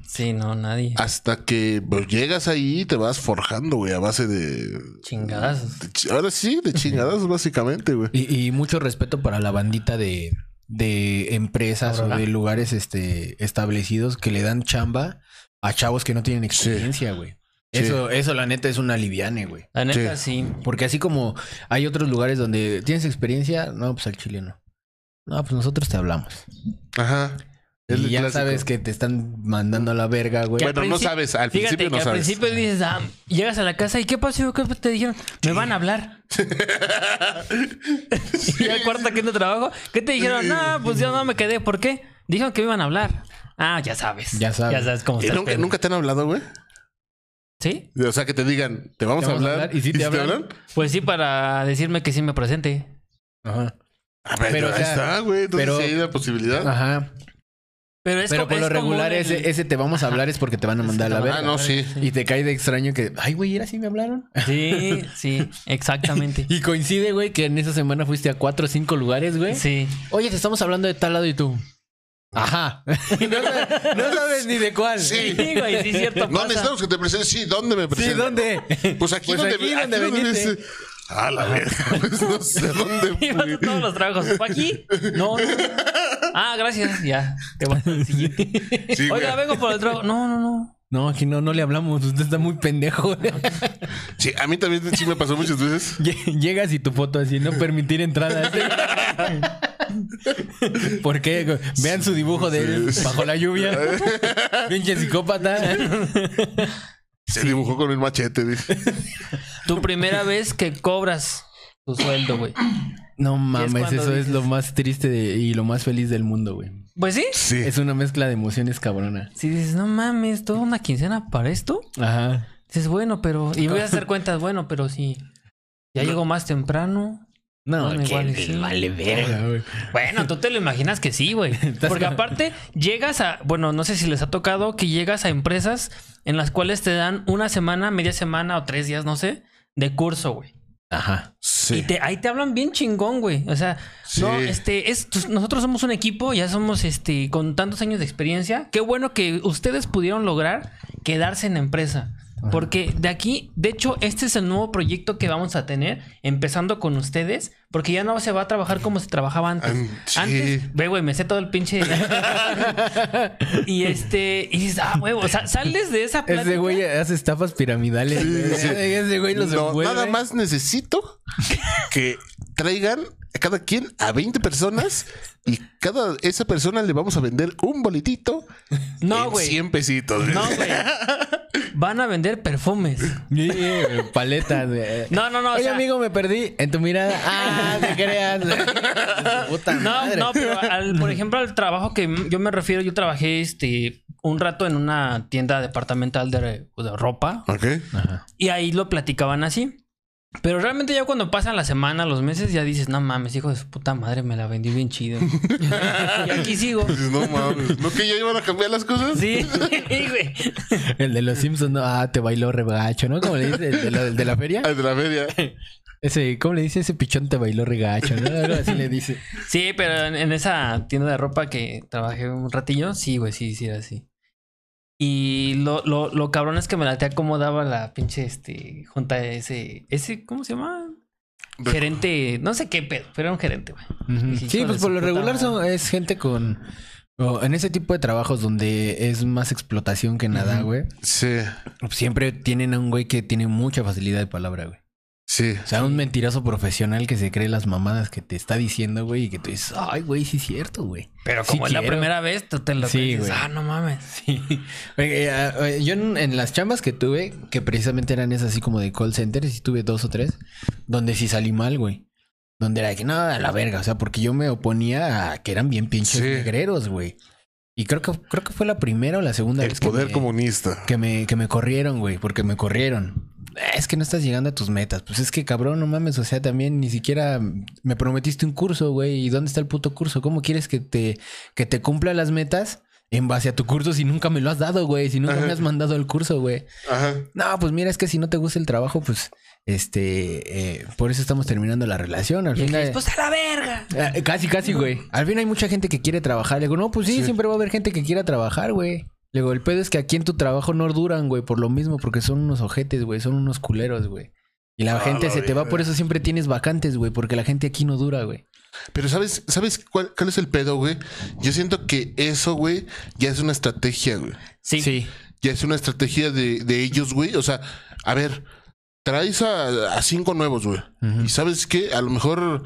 Sí, no, nadie. Hasta que pues, llegas ahí y te vas forjando, güey, a base de. Chingadas. de ahora sí, de chingadas, básicamente, güey. Y, y mucho respeto para la bandita de, de empresas o de lugares este, establecidos que le dan chamba a chavos que no tienen experiencia, güey. Sí. Eso, eso la neta es una liviane, güey. La neta, sí. Porque así como hay otros lugares donde tienes experiencia, no, pues al chile no. Pues nosotros te hablamos. Ajá. Es y ya clásico. sabes que te están mandando a la verga, güey. Al Bueno, no sabes, al Fíjate principio que no al sabes. principio dices, ah, llegas a la casa y ¿qué pasó? ¿Qué te dijeron? Me van a hablar. y al cuarto que no trabajo, ¿qué te dijeron? No, pues yo no me quedé. ¿Por qué? Dijeron que me iban a hablar. Ah, ya sabes. Ya sabes. Ya sabes cómo ¿Y nunca, pedo. nunca te han hablado, güey? ¿Sí? O sea, que te digan, te vamos, Te a, vamos a hablar. hablar, ¿y si te hablan? Pues sí, para decirme que sí me presente. Ajá. A ver, Pero, o ahí sea, está, güey. Entonces pero- sí hay la posibilidad. Ajá. Pero es Pero por lo es regular, el- ese, ese te vamos a hablar es porque te van a mandar a la verga. Ah, no, sí. Y te cae de extraño que, ay, güey, ¿era así me hablaron? Sí, sí, exactamente. Y coincide, güey, que en esa semana fuiste a cuatro o cinco lugares, güey. Sí. Oye, te estamos hablando de tal lado y tú. Ajá. No, sabes, no sabes ni de cuál. Sí. Sí, güey, sí, cierto. No pasa. necesitamos que te presentes. Sí, ¿dónde me Sí, presento? ¿dónde? Pues aquí Pues donde, aquí donde aquí donde viniste. dice- Ah, la verga. Pues no sé dónde Y vas a fui. todos los trabajos. ¿Fue aquí? No, no. Ah, gracias. Ya. Te vas al siguiente. Sí, Oiga, güey. vengo por el trabajo. No, no, no. No, aquí no, no le hablamos. Usted está muy pendejo. Sí, a mí también sí me pasó muchas veces. Lle- Llegas y tu foto así, no permitir entrada. ¿Por qué? Vean su dibujo de él bajo la lluvia. Pinche psicópata. Se dibujó con el machete, dice. Tu primera vez que cobras tu sueldo, güey. No mames, eso es lo más triste de- y lo más feliz del mundo, güey. Pues sí. Sí. Es una mezcla de emociones cabrona. Si dices, no mames, toda una quincena para esto. Ajá. Dices, bueno, pero. Y voy a hacer cuentas, bueno, pero si ya llego más temprano. No, Bueno, que les sí. vale verga, güey. Bueno, tú te lo imaginas que sí, güey. Porque aparte, llegas a. Bueno, no sé si les ha tocado que llegas a empresas en las cuales te dan una semana, media semana o tres días, no sé, de curso, güey. Ajá. Sí. Y te, ahí te hablan bien chingón, güey. O sea, Sí. no, este, es, nosotros somos un equipo, ya somos este, con tantos años de experiencia. Qué bueno que ustedes pudieron lograr quedarse en la empresa. Porque de aquí, de hecho, este es el nuevo proyecto que vamos a tener, empezando con ustedes, porque ya no se va a trabajar como se trabajaba antes. An- sí. Antes, ve, güey, me sé todo el pinche. y este, y dices, ah, güey, o sea, sales de esa plática. Ese güey hace estafas piramidales. Sí. Ese güey los No, nada más necesito que traigan a cada quien a 20 personas y cada esa persona le vamos a vender un boletito No, en güey. 100 pesitos. No, güey. Van a vender perfumes. Sí, paletas. No, no, no. o Oye, sea, amigo, me perdí en tu mirada. Ah, te creas. Puta No, madre. no, pero al, por ejemplo, al trabajo que yo me refiero, yo trabajé este un rato en una tienda departamental de, de ropa Ok. Ajá. y ahí lo platicaban así. Pero realmente ya cuando pasan la semana, los meses, ya dices, no mames, hijo de su puta madre, me la vendí bien chido. y aquí sigo. Dices, no mames. ¿No que ya iban a cambiar las cosas? Sí, güey. El de los Simpsons, no, ah, te bailó regacho, ¿no? ¿Cómo le dice? El de la, el de la feria. Al de la feria. Ese, ¿cómo le dice? Ese pichón te bailó regacho, ¿no? Algo así le dice. Sí, pero en, en esa tienda de ropa que trabajé un ratillo, sí, güey, sí, sí era así. Y lo, lo, lo cabrón es que me latea cómo daba la pinche este junta de ese, ese, ¿cómo se llama? Gerente, no sé qué pedo, pero era un gerente, güey. Sí, pues por lo regular son, es gente con... en ese tipo de trabajos donde es más explotación que nada, güey. Sí. Siempre tienen a un güey que tiene mucha facilidad de palabra, güey. Sí. O sea, un mentiroso profesional que se cree las mamadas que te está diciendo, güey, y que tú dices, ay, güey, sí es cierto, güey. Pero Sí como es la quiero". primera vez, tú te lo Sí, güey. Ah, no mames. Sí. Oye, eh, eh, yo en, en las chambas que tuve, que precisamente eran esas así como de call center, sí tuve dos o tres, donde sí salí mal, güey. Donde era de que no, a la verga, o sea, porque yo me oponía a que eran bien pinches Sí. negreros, güey. Y creo que, creo que fue la primera o la segunda El vez que poder me- comunista. que me, que me corrieron, güey, porque me corrieron. Es que no estás llegando a tus metas. Pues es que cabrón, no mames. O sea, también ni siquiera me prometiste un curso, güey. ¿Y dónde está el puto curso? ¿Cómo quieres que te, que te cumpla las metas en base a tu curso si nunca me lo has dado, güey? Si nunca me has mandado el curso, güey. Ajá. No, pues mira, es que si no te gusta el trabajo, pues este, eh, por eso estamos terminando la relación. Al Y final. después a la verga. Ah, Casi, casi, güey. Al fin hay mucha gente que quiere trabajar. Le digo, no, pues sí, siempre va a haber gente que quiera trabajar, güey. Le digo, el pedo es que aquí en tu trabajo no duran, güey, por lo mismo, porque son unos ojetes, güey, son unos culeros, güey. Y la Ah, gente la se te va, por eso siempre tienes vacantes, güey, porque la gente aquí no dura, güey. Pero ¿sabes, ¿sabes cuál, cuál es el pedo, güey? Yo siento que eso, güey, ya es una estrategia, güey. Sí. Ya es una estrategia de, de ellos, güey. O sea, a ver, traes a, a cinco nuevos, güey. Y sabes qué, a lo mejor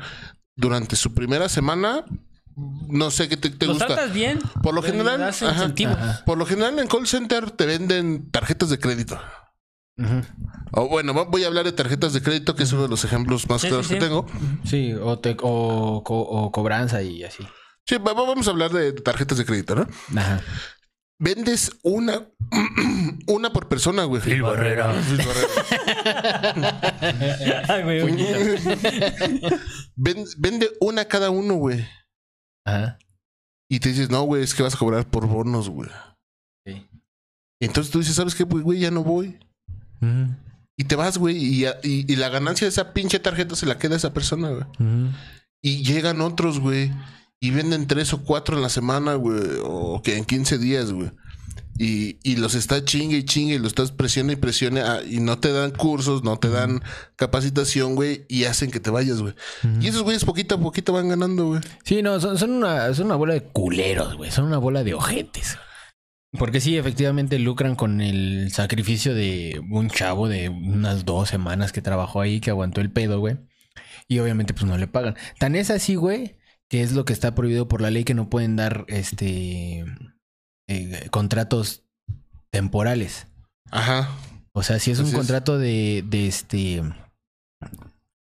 durante su primera semana, no sé qué te, te ¿Los gusta. tratas bien? Por lo general, das ajá, incentivos. ajá. por lo general en call center te venden tarjetas de crédito. O bueno, voy a hablar de tarjetas de crédito, que es uno de los ejemplos más Sí, claros sí, que sí. tengo. Sí, o, te- o, co- o cobranza y así. Sí, va- va- vamos a hablar de tarjetas de crédito, ¿no? Ajá. Vendes una, una por persona, güey. Phil Barrera. Ay, güey. Ven- vende una cada uno, güey. Ajá. Y te dices, no, güey, es que vas a cobrar por bonos, güey. Sí. Y entonces tú dices, ¿sabes qué, güey? güey? Ya no voy. Y te vas, güey. Y, y- y la ganancia de esa pinche tarjeta se la queda a esa persona, güey. Y llegan otros, güey. Y venden tres o cuatro en la semana, güey. O que en 15 días, güey. Y, y los está chingue y chingue y los estás presiona y presione ah, y no te dan cursos, no te dan capacitación, güey, y hacen que te vayas, güey. Y esos güeyes poquito a poquito van ganando, güey. Sí, no, son, son, una, son una bola de culeros, güey. Son una bola de ojetes. Porque sí, efectivamente lucran con el sacrificio de un chavo de unas dos semanas que trabajó ahí, que aguantó el pedo, güey. Y obviamente, pues no le pagan. Tan es así, güey, que es lo que está prohibido por la ley que no pueden dar este eh, contratos temporales. Ajá. O sea, si es un es. contrato de, de este.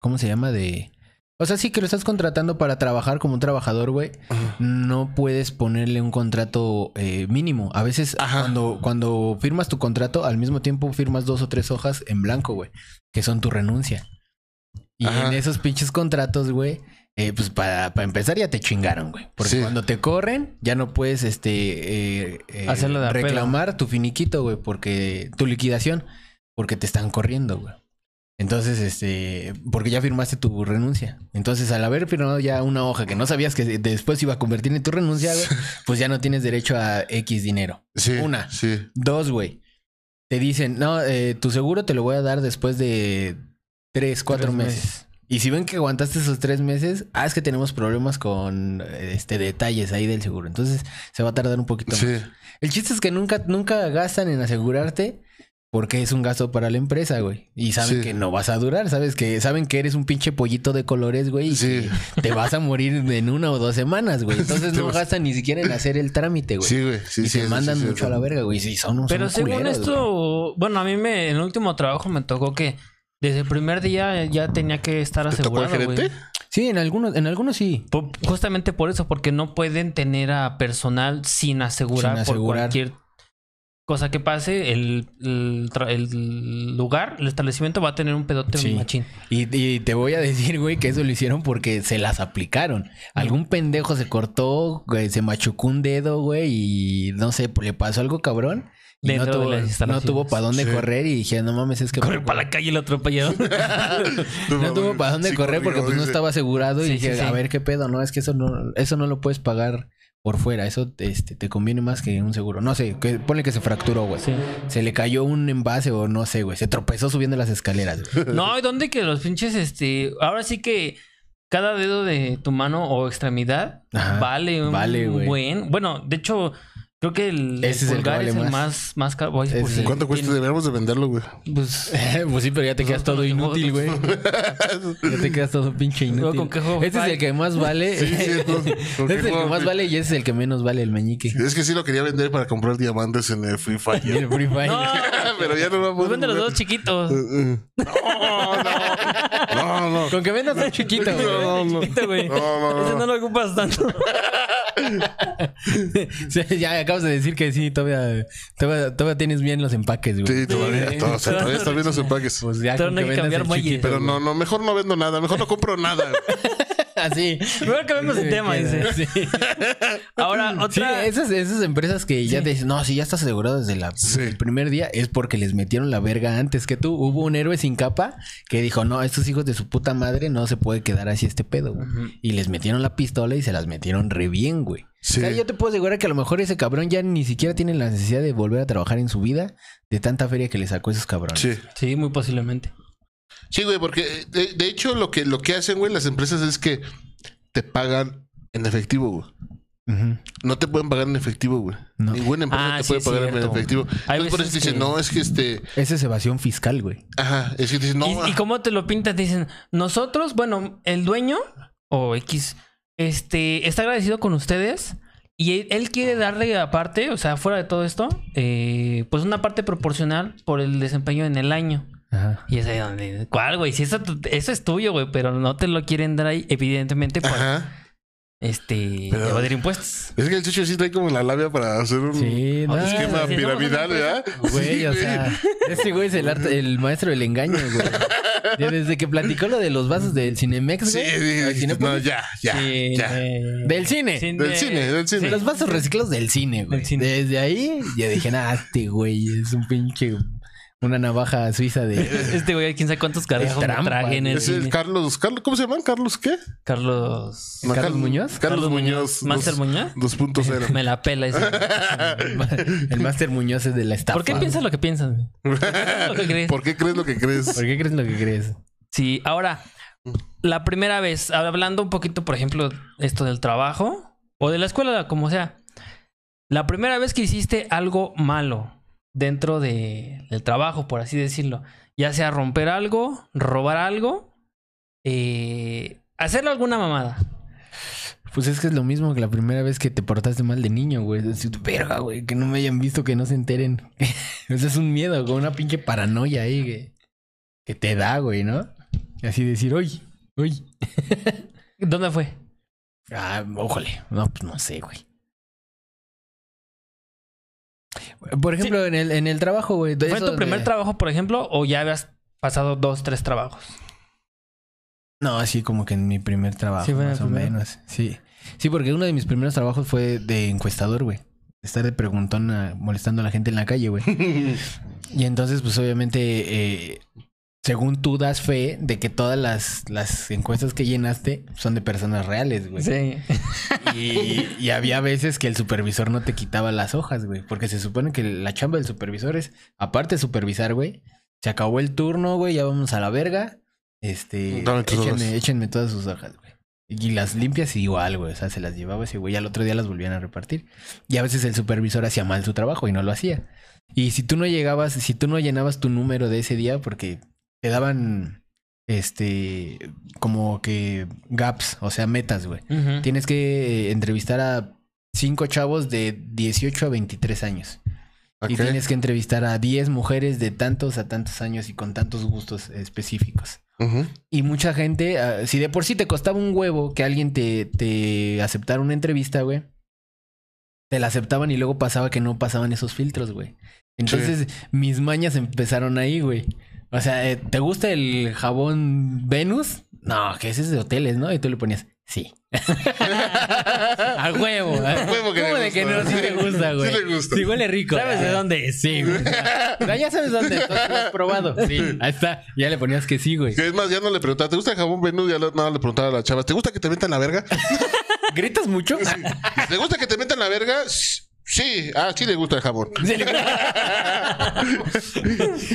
¿Cómo se llama? De. O sea, sí que lo estás contratando para trabajar como un trabajador, güey. No puedes ponerle un contrato eh, mínimo. A veces, Ajá. cuando, cuando firmas tu contrato, al mismo tiempo firmas dos o tres hojas en blanco, güey, que son tu renuncia. Y Ajá. en esos pinches contratos, güey, eh, pues para, para empezar ya te chingaron, güey. Porque Sí. cuando te corren, ya no puedes este eh, eh, Hacerlo de reclamar tu finiquito, güey, porque tu liquidación, porque te están corriendo, güey. Entonces, este, porque ya firmaste tu renuncia. Entonces, al haber firmado ya una hoja que no sabías que después iba a convertir en tu renuncia, güey, pues ya no tienes derecho a X dinero. Sí. Una. Sí. Dos, güey. Te dicen, no, eh, tu seguro te lo voy a dar después de tres, cuatro Tres meses. meses. Y si ven que aguantaste esos tres meses, ah, es que tenemos problemas con este detalles ahí del seguro. Entonces se va a tardar un poquito Sí. más. El chiste es que nunca, nunca gastan en asegurarte porque es un gasto para la empresa, güey. Y saben Sí. que no vas a durar, sabes que saben que eres un pinche pollito de colores, güey. Y Sí. que te vas a morir en una o dos semanas, güey. Entonces no vas- gastan ni siquiera en hacer el trámite, güey. Sí, güey. Sí, y sí. te eso mandan mucho a la verga, güey. Sí, son, son Pero según culeros, esto, bueno, a mí me, en el último trabajo me tocó que desde el primer día ya tenía que estar ¿Te tocó el asegurado, gerente? güey. Sí, en algunos, en algunos sí. Justamente por eso, porque no pueden tener a personal sin asegurar, Sin por cualquier cosa que pase. El, el tra- el lugar, el establecimiento va a tener un pedote Sí. machín. Y, y te voy a decir, güey, que eso lo hicieron porque se las aplicaron. Algún pendejo se cortó, güey, se machucó un dedo, güey, y no sé, le pasó algo cabrón. Y no de tuvo, las no instalaciones. tuvo para dónde Sí. correr y dije, no mames, es que... Corre para la calle el atropellado. No tuvo para dónde Sí, correr porque pues no estaba asegurado y dije, sí, sí. a ver qué pedo, no, es que eso no, eso no lo puedes pagar por fuera, eso este, te conviene más que un seguro. No sé, que, ponle que se fracturó, güey. Sí. Se le cayó un envase o no sé, güey. Se tropezó subiendo las escaleras. güey. No, ¿y dónde que los pinches, este, ahora sí que cada dedo de tu mano o extremidad Ajá, vale un vale, güey. buen. Bueno, de hecho, Creo que el, Ese es el que pulgar vale es el más. más, más caro. Ese pues ¿Cuánto cuesta? tiene- Deberíamos de venderlo, güey. Pues, pues sí, pero ya te quedas todo ¿con qué inútil, güey. Ya te quedas todo pinche Luego, inútil. ¿con qué juego Este es Fight? el que más vale. Sí, sí, ¿con- con Este qué es el que juego? más vale y ese es el que menos vale el meñique. Es que sí lo quería vender para comprar diamantes en el Free Fire. El Free Fire. no, Pero ya no lo pues vamos vende los dos chiquitos. No, no. No, no. Con que vendas un chiquito, güey. No, no. Chiquito, güey. No, no, no. Ese no lo ocupas tanto. Ya acabas de decir que sí, todavía, todavía, todavía tienes bien los empaques, güey. Sí, todavía, Sí. todo- o sea, todavía están bien los empaques. Pues ya Pero con no hay que vendas cambiar chiquito, Pero no, no, mejor no vendo nada, mejor no compro nada. Así. Mejor cambiemos de tema, dice. Sí. Ahora, Sí, otra. esas, esas empresas que ya te dicen, no, si ya estás asegurado desde la- Sí. el primer día, es porque les metieron la verga antes que tú. Hubo un héroe sin capa que dijo, no, estos hijos de su puta madre no se puede quedar así este pedo, güey. Y les metieron la pistola y se las metieron re bien, güey. Sí. O sea, yo te puedo asegurar que a lo mejor ese cabrón ya ni siquiera tiene la necesidad de volver a trabajar en su vida de tanta feria que le sacó a esos cabrones. Sí. Sí, muy posiblemente. Sí, güey, porque eh, de, de hecho lo que, lo que hacen, güey, las empresas es que te pagan en efectivo, güey. No te pueden pagar en efectivo, güey. No. Ninguna empresa Ah, te sí, puede pagar en efectivo. Hay Entonces por eso dicen, que- no, es que este... Esa es evasión fiscal, güey. Ajá, es que te dicen, no... y, y ah, cómo te lo pintas, te dicen, nosotros, bueno, el dueño o X, este, está agradecido con ustedes y él, él quiere darle aparte, o sea, fuera de todo esto, eh, pues una parte proporcional por el desempeño en el año. Ajá. Y es ahí donde, ¿cuál, güey? Si eso, eso es tuyo, güey, pero no te lo quieren dar ahí, evidentemente, por Ajá. este, Pero- evadir impuestos. Es que el chucho sí trae como la labia para hacer un Sí, no. esquema sí, sí, piramidal, ¿verdad? Güey, Sí, o sea, ese güey es el, arte- el maestro del engaño, güey. Desde que platicó lo de los vasos del Cinemex, Sí, güey. sí, sí, no, ya, ya, Sí, ya. Del cine. sí, Del de- cine, del cine. Los vasos reciclados del cine, güey. Del cine. Desde ahí ya dije, nah, este güey es un pinche. Una navaja suiza de. Este güey, quién sabe cuántos carajos traje en el Es el. Carlos, Carlos, ¿cómo se llaman? ¿Carlos qué? Carlos. No, ¿Carlos Muñoz? Carlos Muñoz. Muñoz. ¿Master dos- Muñoz? 2.0. Me la pela ese. el Máster Muñoz es de la estafa. ¿Por qué piensas lo que piensas? güey? ¿Por qué piensas lo que crees? ¿Por qué crees lo que crees? ¿Por qué crees lo que crees? Sí, ahora, la primera vez, hablando un poquito, por ejemplo, esto del trabajo o de la escuela, como sea. La primera vez que hiciste algo malo dentro de- del trabajo, por así decirlo, ya sea romper algo, robar algo, eh, hacerle alguna mamada. Pues es que es lo mismo que la primera vez que te portaste mal de niño, güey. Decir, verga, güey, que no me hayan visto, que no se enteren. Eso es un miedo, güey, una pinche paranoia ahí que, que te da, güey, ¿no? Así decir, uy, uy. ¿Dónde fue? Ah, ójole. No, pues no sé, güey. Por ejemplo, en, el, en el trabajo, güey. ¿Fue tu primer de- trabajo, por ejemplo, o ya habías pasado dos, tres trabajos? No, así como que en mi primer trabajo, Sí, más o primero. menos. Sí. Sí, porque uno de mis primeros trabajos fue de encuestador, güey. Estar de preguntón a- molestando a la gente en la calle, güey. y entonces, pues obviamente, eh, según tú das fe de que todas las, las encuestas que llenaste son de personas reales, güey. Sí. Y, y había veces que el supervisor no te quitaba las hojas, güey. Porque se supone que la chamba del supervisor es, aparte de supervisar, güey, se acabó el turno, güey, ya vamos a la verga. Este, hojas. échenme, échenme todas sus hojas, güey. Y las limpias igual, güey. O sea, se las llevaba ese güey. Y al otro día las volvían a repartir. Y a veces el supervisor hacía mal su trabajo y no lo hacía. Y si tú no llegabas, si tú no llenabas tu número de ese día, porque te daban, este, como que gaps, o sea, metas, güey. Tienes que entrevistar a cinco chavos de 18 a 23 años. Y tienes que entrevistar a 10 mujeres de tantos a tantos años y con tantos gustos específicos. Y mucha gente, ah, si de por sí te costaba un huevo que alguien te, te aceptara una entrevista, güey, te la aceptaban y luego pasaba que no pasaban esos filtros, güey. Entonces mis mañas empezaron ahí, güey. O sea, eh, ¿te gusta el jabón Venus? No, que ese es de hoteles, ¿no? Y tú le ponías, sí. a huevo. A huevo que ¿Cómo de que no? Sí te gusta, güey. Sí le gusta. Sí huele rico. ¿Sabes de dónde? Sí, güey. Ya, ya sabes dónde. ¿Tú lo has probado? Sí, ahí está. Ya le ponías que sí, güey. Que es más, ya no le preguntaba, ¿te gusta el jabón Venus? Ya no, le preguntaba a la chava, ¿te gusta que te metan la verga? ¿Gritas mucho? ¿Te gusta que te metan la verga? Shh. Sí, ah, sí le gusta el jabón.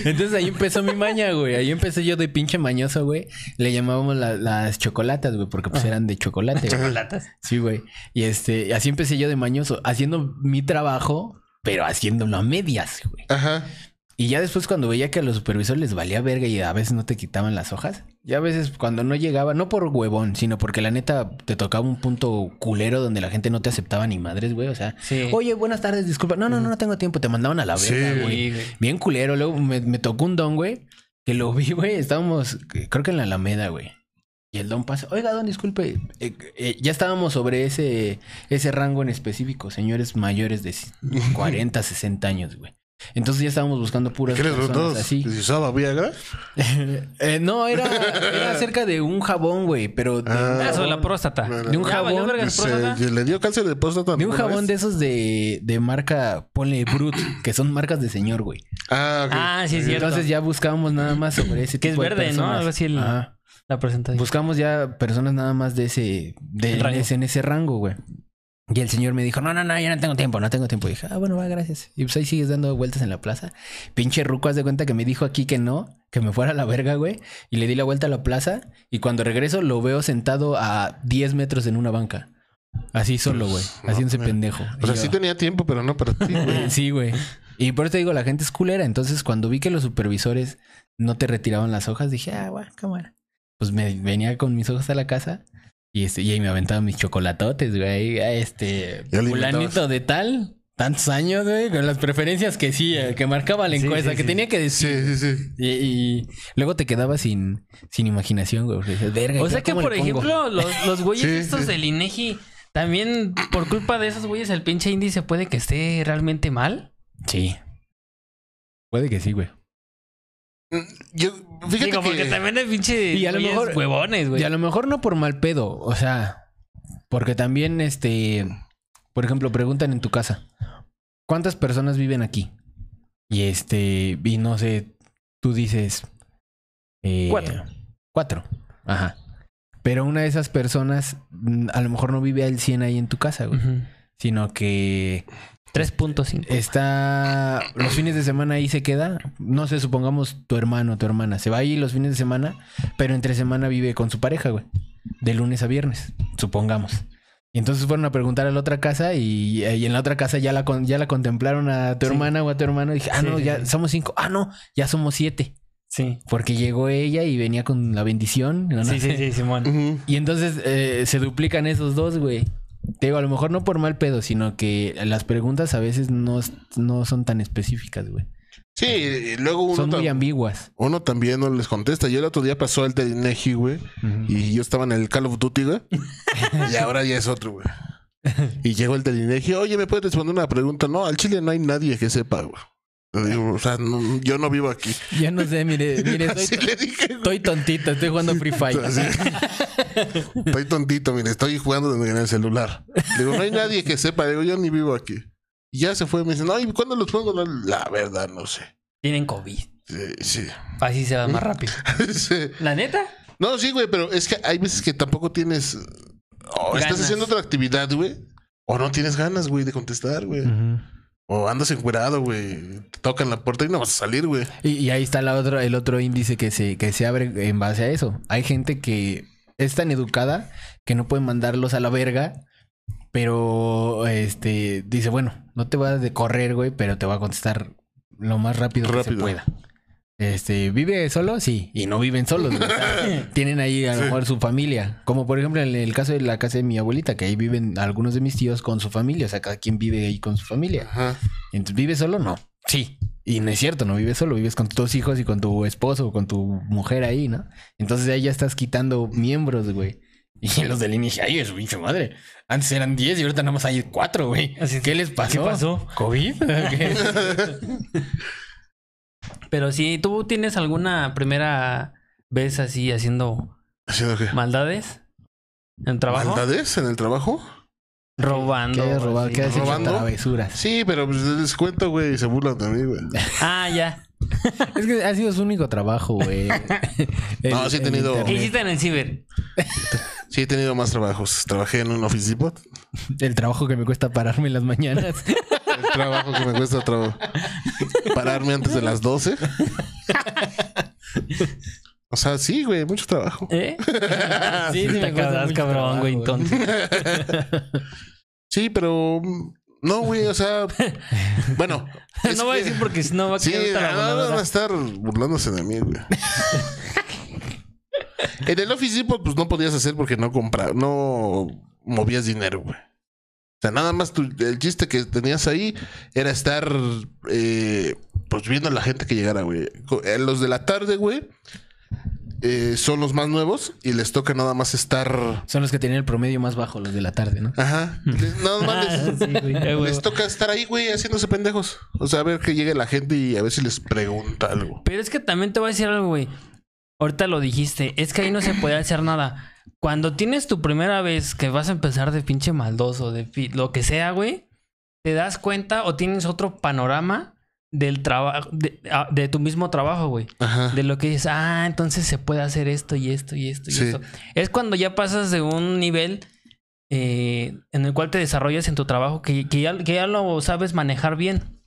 Entonces ahí empezó mi maña, güey. Ahí empecé yo de pinche mañoso, güey. Le llamábamos la- las chocolatas, güey, porque pues eran de chocolate. güey. Chocolatas. Sí, güey. Y este, así empecé yo de mañoso, haciendo mi trabajo, pero haciéndolo a medias, güey. Ajá. Y ya después cuando veía que a los supervisores les valía verga y a veces no te quitaban las hojas, ya a veces cuando no llegaba, no por huevón, sino porque la neta te tocaba un punto culero donde la gente no te aceptaba ni madres, güey. O sea, Sí. oye, buenas tardes, disculpa. No, no, no, no tengo tiempo. Te mandaban a la verga, güey. Sí, güey. Bien culero. Luego me, me tocó un don, güey, que lo vi, güey. Estábamos, creo que en la Alameda, güey. Y el don pasa, oiga, don, disculpe. eh, eh, ya estábamos sobre ese, ese rango en específico, señores mayores de 40, 60 añños, güey. Entonces ya estábamos buscando puras ¿Qué les personas así. ¿Si usaba Viagra? Eh, no, era, era acerca de un jabón, güey, pero de, Ah. Ah, sobre la próstata. Bueno. De un jabón, verga Se- le dio cáncer de próstata. de un jabón de esos de, de marca, ponle Brut, que son marcas de señor, güey. Ah, ok. Ah, sí, es cierto. Entonces ya buscábamos nada más sobre ese Que es tipo de verde, ¿no? Algo así el- Ajá. La presentación. Buscamos ya personas nada más de ese, de, Rango. en ese, en ese rango, güey. Y el señor me dijo, no, no, no, ya no tengo tiempo, no tengo tiempo. Y dije, ah, bueno, va, gracias. Y pues ahí sigues dando vueltas en la plaza. Pinche ruco, haz de cuenta que me dijo aquí que no, que me fuera a la verga, güey. Y le di la vuelta a la plaza. Y cuando regreso lo veo sentado a 10 metros en una banca. Así solo, güey. No, Haciéndose pendejo. O sea, yo, sí tenía tiempo, pero no para ti, güey. Sí, güey. Y por eso te digo, la gente es culera. Entonces, cuando vi que los supervisores no te retiraban las hojas, dije, ah, bueno, cámara. Pues me venía con mis hojas a la casa y, este, y ahí me aventaba mis chocolatotes, güey. Este, fulanito de tal, tantos años, güey, con las preferencias que sí, eh, que marcaba la encuesta, sí, que sí. tenía que decir. Sí, sí, sí. Y, y luego te quedabas sin, sin imaginación, güey. porque dices, Verga, O ¿ya sea que, por pongo?" ejemplo, los, los güeyes Sí, estos sí. del INEGI, también por culpa de esos güeyes, el pinche índice puede que esté realmente mal. Sí. Puede que sí, güey. Yo, fíjate Digo, porque que... también hay pinche Y a lo mejor- huevones, güey. Y a lo mejor no por mal pedo, o sea, porque también, este, por ejemplo, preguntan en tu casa, ¿cuántas personas viven aquí? Y este, y no sé, tú dices... eh, Cuatro. Cuatro, ajá. Pero una de esas personas mm, a lo mejor no vive al 100 ahí en tu casa, güey. Sino que 3.5. está los fines de semana ahí se queda. No sé, supongamos tu hermano o tu hermana. Se va ahí los fines de semana, pero entre semana vive con su pareja, güey. De lunes a viernes, supongamos. Y entonces fueron a preguntar a la otra casa y, y en la otra casa ya la, con- ya la contemplaron a tu Sí. hermana o a tu hermano. Y dije, ah, Sí, no, sí, ya sí. somos cinco. Ah, no, ya somos siete. Sí. Porque llegó ella y venía con la bendición. ¿no? Sí, sí, sí, Simón. Y entonces eh, se duplican esos dos, güey. Te digo, a lo mejor no por mal pedo, sino que las preguntas a veces no, no son tan específicas, güey. Sí, y luego uno, Son muy ambiguas. uno también no les contesta. Yo el otro día pasó el del güey. Y yo estaba en el Call of Duty, güey. y ahora ya es otro, güey. Y llegó el del INEGI. Oye, ¿me puedes responder una pregunta? No, al Chile no hay nadie que sepa, güey. Le digo, o sea, no- yo no vivo aquí. Ya no sé, mire, mire, estoy, le dije, güey. estoy tontito, estoy jugando Free Fire. Así. Estoy tontito, mire, estoy jugando en el celular. Le digo, no hay nadie que sepa. Digo, yo ni vivo aquí. Y ya se fue. Me dice, no, ¿y cuándo los pongo? La, la verdad, no sé. Tienen COVID. Sí, sí. Así se va más rápido. Sí. ¿La neta? No, sí, güey, pero es que hay veces que tampoco tienes. O estás haciendo otra actividad, güey. O no tienes ganas, güey, de contestar, güey. Ujú. O andas encuerado, güey. Te tocan la puerta y no vas a salir, güey. y, y ahí está la otra, el otro índice que se, que se abre en base a eso. Hay gente que es tan educada que no puede mandarlos a la verga, pero este dice, bueno, no te vas de correr, güey, pero te va a contestar lo más rápido, que se Rápido. pueda. Este, ¿vive solo? Sí. Y no viven solos. güey. O sea, tienen ahí a lo mejor su familia. Como por ejemplo en el caso de la casa de mi abuelita, que ahí viven algunos de mis tíos con su familia. O sea, cada quien vive ahí con su familia. Ajá. Entonces, ¿vive solo? No. Sí. Y no es cierto, no vives solo, vives con tus dos hijos y con tu esposo o con tu mujer ahí, ¿no? Entonces ahí ya estás quitando miembros, güey. Y los del inicio, ay, es su pinche madre. Antes eran 10 y ahorita nada más hay 4, güey. ¿Qué les pasó? ¿Qué pasó? ¿COVID? ¿Qué? Pero si tú tienes alguna primera vez así haciendo ¿Haciendo qué? maldades en trabajo, ¿Maldades en el trabajo? robando. ¿Qué así. ¿Qué has hecho ¿Robando? travesuras? Sí, pero pues les cuento, güey, y se burlan de mí, güey. Ah, ya. Es que ha sido su único trabajo, güey. No, sí he tenido- ¿Qué internet. hiciste en el ciber? Sí, he tenido más trabajos. Trabajé en un Office Depot. El trabajo que me cuesta pararme en las mañanas. El trabajo que me cuesta trabajo. Pararme antes de las 12. O sea, sí, güey, mucho trabajo. ¿Eh? Sí, sí, Te acabas, mucho cabrón, güey, trabajo, entonces. Sí, pero mm, no, güey, o sea, bueno. no voy a decir porque si no va a Sí, la no, van a voladora. estar burlándose de mí, güey. En el Office Depot, pues no podías hacer porque no compra, no movías dinero, güey. O sea, nada más tu- el chiste que tenías ahí era estar, eh, pues viendo a la gente que llegara, güey. Eh, Los de la tarde, güey, eh, son los más nuevos y les toca nada más estar. Son los que tenían el promedio más bajo, los de la tarde, ¿no? Ajá. Les- nada más Ah, les, sí, güey, qué huevo. les toca estar ahí, güey, haciéndose pendejos. O sea, a ver que llegue la gente y a ver si les pregunta algo. Pero es que también te voy a decir algo, güey. Ahorita lo dijiste. Es que ahí no se puede hacer nada. Cuando tienes tu primera vez que vas a empezar de pinche maldoso, de fi- lo que sea, güey, te das cuenta o tienes otro panorama del trabajo, de, ah, de tu mismo trabajo, güey. Ajá. De lo que dices, ah, entonces se puede hacer esto y esto y esto y Sí. esto. Es cuando ya pasas de un nivel eh, en el cual te desarrollas en tu trabajo que, que ya, que ya lo sabes manejar bien.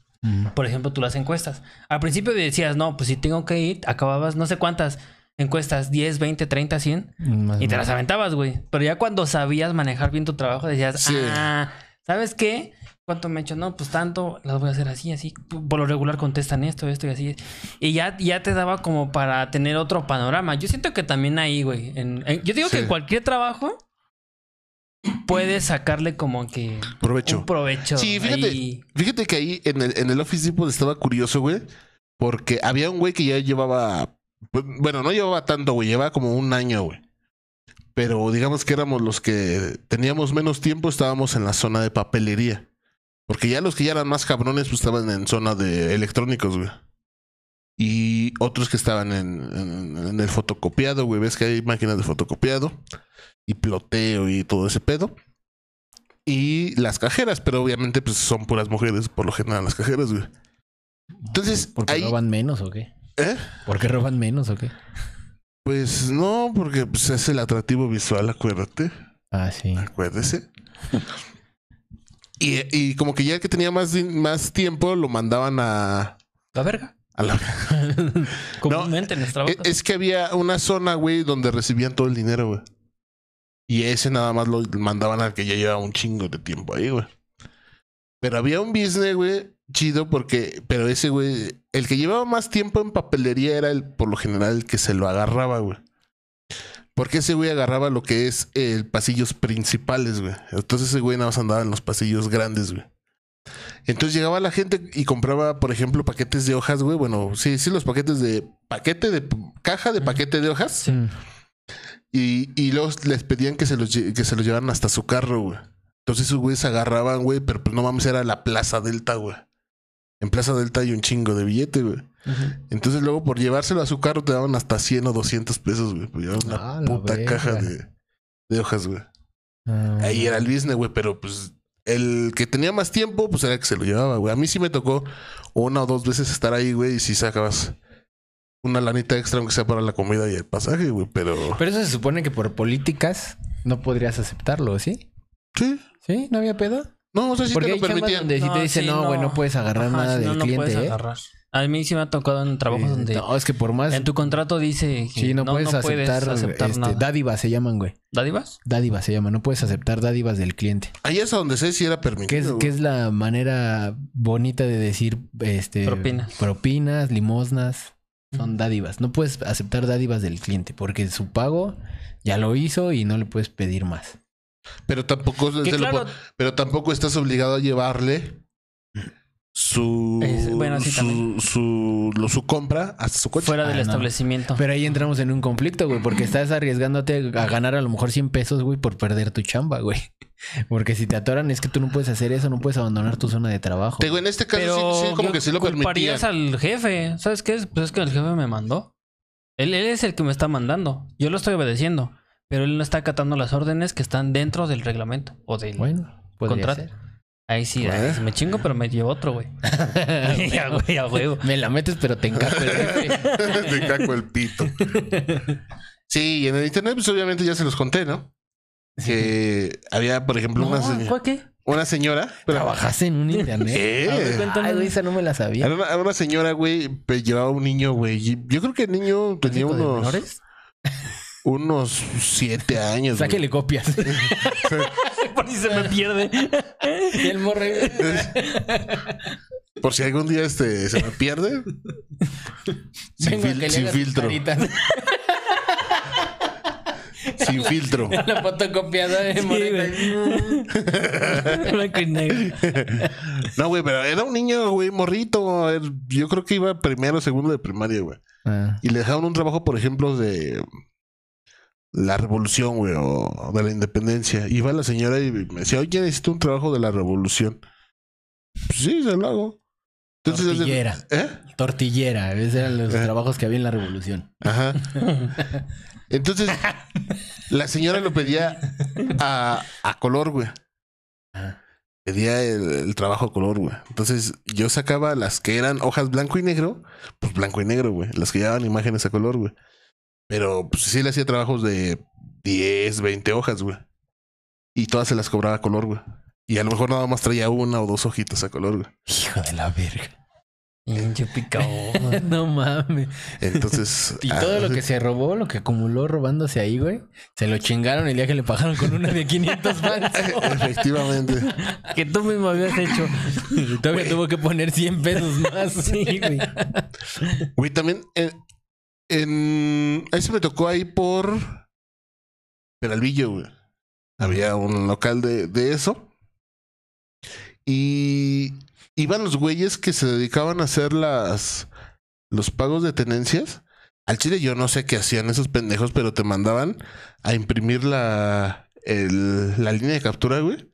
Por ejemplo, tú las encuestas. Al principio decías, no, pues si tengo que ir, acababas no sé cuántas encuestas, 10, 20, 30, 100, Más y te las aventabas, güey. Pero ya cuando sabías manejar bien tu trabajo, decías, Sí. ah, ¿sabes qué? ¿Cuánto me he hecho? No, pues tanto, las voy a hacer así, así. Por lo regular contestan esto, esto y así. Y ya, ya te daba como para tener otro panorama. Yo siento que también ahí, güey. en- en- yo digo que en cualquier trabajo puedes sacarle como que Provecho. un provecho. Sí, fíjate, ahí. fíjate que ahí en el, en el Office Depot estaba curioso, güey. Porque había un güey que ya llevaba. Bueno, no llevaba tanto, güey. Llevaba como un año, güey. Pero digamos que éramos los que teníamos menos tiempo, estábamos en la zona de papelería. Porque ya los que ya eran más cabrones, pues estaban en zona de electrónicos, güey. Y otros que estaban en, en- en el fotocopiado, güey. Ves que hay máquinas de fotocopiado y ploteo y todo ese pedo. Y las cajeras, pero obviamente pues son puras mujeres, por lo general las cajeras, güey. Entonces, ¿Por qué ahí... roban menos o qué? ¿Eh? ¿Por qué roban menos o qué? Pues no, porque pues, es el atractivo visual, acuérdate. Ah, sí. Acuérdese. Y, y como que ya que tenía más, más tiempo, lo mandaban a, La verga. a la... Comúnmente en los E- trabajos. Es que había una zona, güey, donde recibían todo el dinero, güey. Y ese nada más lo mandaban al que ya llevaba un chingo de tiempo ahí, güey. Pero había un business, güey, chido porque... Pero ese, güey, el que llevaba más tiempo en papelería era el, por lo general, el que se lo agarraba, güey. Porque ese güey agarraba lo que es el pasillos principales, güey. Entonces ese güey nada más andaba en los pasillos grandes, güey. Entonces llegaba la gente y compraba, por ejemplo, paquetes de hojas, güey. Bueno, sí, sí, los paquetes de paquete de caja de paquete de hojas. Y, y luego les pedían que se los, que se los llevaran hasta su carro, güey. Entonces esos güeyes se agarraban, güey, pero pues no mames, era la Plaza Delta, güey. En Plaza Delta hay un chingo de billete, güey. Entonces luego por llevárselo a su carro te daban hasta 100 o 200 pesos, güey. Una Ah, puta caja de, de hojas, güey. Ah, Ahí era el business, güey, pero pues el que tenía más tiempo, pues era el que se lo llevaba, güey. A mí sí me tocó una o dos veces estar ahí, güey, y si sacabas una lanita extra, aunque sea para la comida y el pasaje, güey, pero... Pero eso se supone que por políticas no podrías aceptarlo, ¿sí? Sí. ¿Sí? ¿No había pedo? No, o sea, sí Porque te hay lo chambas permitían. donde si te dicen, sí, no, güey, no. puedes agarrar Ajá, nada sí, del no, no cliente, puedes ¿eh? agarrar. A mí sí me ha tocado en trabajos Sí, donde No, es que por más... en tu contrato dice que Sí, no, puedes aceptar, aceptar este, nada. dádivas se llaman, güey. ¿Dádivas? Dádivas se llaman. No puedes aceptar dádivas del cliente. Ahí es a donde sé si era ¿Qué permitido. es, qué es la manera bonita de decir este Propinas. propinas, limosnas? Son dádivas. No puedes aceptar dádivas del cliente porque su pago ya lo hizo y no le puedes pedir más. Pero tampoco, Que se lo claro, po- pero tampoco estás obligado a llevarle su, Es- bueno, sí, su, su, lo- su compra hasta su coche. fuera del Ah, no. establecimiento. Pero ahí entramos en un conflicto, güey, porque estás arriesgándote a ganar a lo mejor 100 pesos, güey, por perder tu chamba, güey. Porque si te atoran es que tú no puedes hacer eso, no puedes abandonar tu zona de trabajo. Te digo, en este caso Pero sí, sí, como que sí lo permitían. culparías al jefe. ¿Sabes qué? es? Pues es que el jefe me mandó. Él, él es el que me está mandando. Yo lo estoy obedeciendo. Pero él no está acatando las órdenes que están dentro del reglamento. O del... Bueno, Contrato. ser. Ahí sí, Bueno. ahí sí me chingo, pero me llevo otro, güey. Ya, güey, a huevo. Me la metes, pero te encajo el. Te caco el pito. Sí, y en el internet, pues obviamente ya se los conté, ¿no? Que había, por ejemplo, No, una señora. ¿Cuál qué? una señora. Pero, ¿Trabajaste en un internet? ¿Qué? Ay, güey, esa no me la sabía. Era una, era una señora, güey, pues, llevaba un niño, güey. y Yo creo que el niño tenía ¿Tráfico de unos, menores? Unos siete años. güey. Sáquele copias. Por si se me pierde. y el morro. Por si algún día este se me pierde. sin, fil- que le sin filtro. Sin filtro. La fotocopiada de morrita. Y negro. No, güey, pero era un niño, güey, morrito. Yo creo que iba primero o segundo de primaria, güey. Ah, Y le dejaron un trabajo, por ejemplo, de la revolución, güey, o de la independencia. Iba la señora y me decía, oye, necesito un trabajo de la revolución. Pues sí, se lo hago. Entonces, Tortillera. ¿eh? Tortillera. Esos eran los Eh. trabajos que había en la revolución. Ajá. Entonces, la señora lo pedía a, a color, güey. Ah. Pedía el, el trabajo a color, güey. Entonces, yo sacaba las que eran hojas blanco y negro, pues blanco y negro, güey. Las que llevaban imágenes a color, güey. Pero pues sí le hacía trabajos de 10, 20 hojas, güey. Y todas se las cobraba a color, güey. Y a lo mejor nada más traía una o dos hojitas a color, güey. Hijo de la verga. Pinche picao. no mames. Entonces. Y todo lo ah, que se robó, lo que acumuló robándose ahí, güey, se lo chingaron el día que le pagaron con una de 500 pesos. Efectivamente. que tú mismo habías hecho. Y Todavía tuvo que poner 100 pesos más. Sí, güey. Güey, también en, en. Se me tocó ahí por. Peralvillo, güey. Había un local de, de eso. Y iban los güeyes que se dedicaban a hacer las. Los pagos de tenencias. Al chile yo no sé qué hacían esos pendejos, pero te mandaban a imprimir la, el- la línea de captura, güey.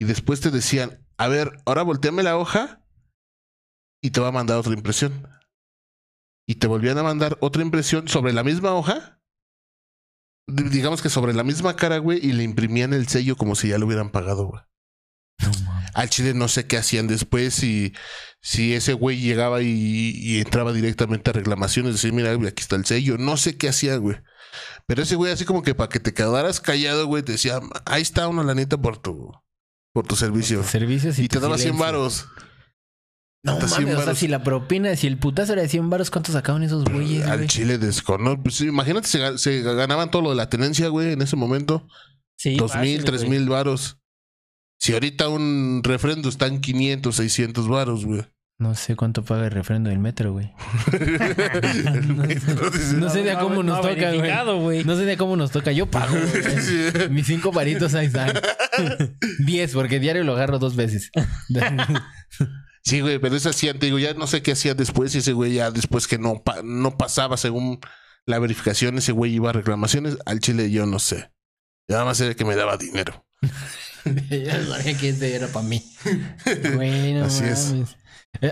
Y después te decían, a ver, ahora volteame la hoja y te va a mandar otra impresión y te volvían a mandar otra impresión sobre la misma hoja. Digamos que sobre la misma cara, güey, y le imprimían el sello como si ya lo hubieran pagado, güey. Al chile no sé qué hacían después, si, si ese güey llegaba y, y entraba directamente a reclamaciones, decir, mira, güey, aquí está el sello. No sé qué hacía, güey. Pero ese güey, así como que para que te quedaras callado, güey, te decía, ahí está una lanita por tu, por tu servicio. Servicios y, Y te daba 100 silencio. varos. No mames, 100 o sea, si la propina, si el putazo era de 100 baros, ¿cuánto sacaban esos güeyes, Al güey? chile desconozco. Pues, sí, imagínate, se, ga- se ganaban todo lo de la tenencia, güey, en ese momento. Sí, Dos mil, tres mil varos. Si ahorita un refrendo está en 500, 600 varos, güey. No sé cuánto paga el refrendo del metro, güey. Metro. No sé de a cómo no nos ha toca, güey. No sé de a cómo nos toca. Yo pago. Mis cinco varitos ahí están. Diez, porque diario lo agarro dos veces. Sí, güey, pero eso hacían, te digo, ya no sé qué hacían después. Y ese güey ya después que no, pa- no pasaba según la verificación, ese güey iba a reclamaciones. Al chile yo no sé. Ya Nada más era que me daba dinero. ya sabía que este era para mí. Bueno, Así es.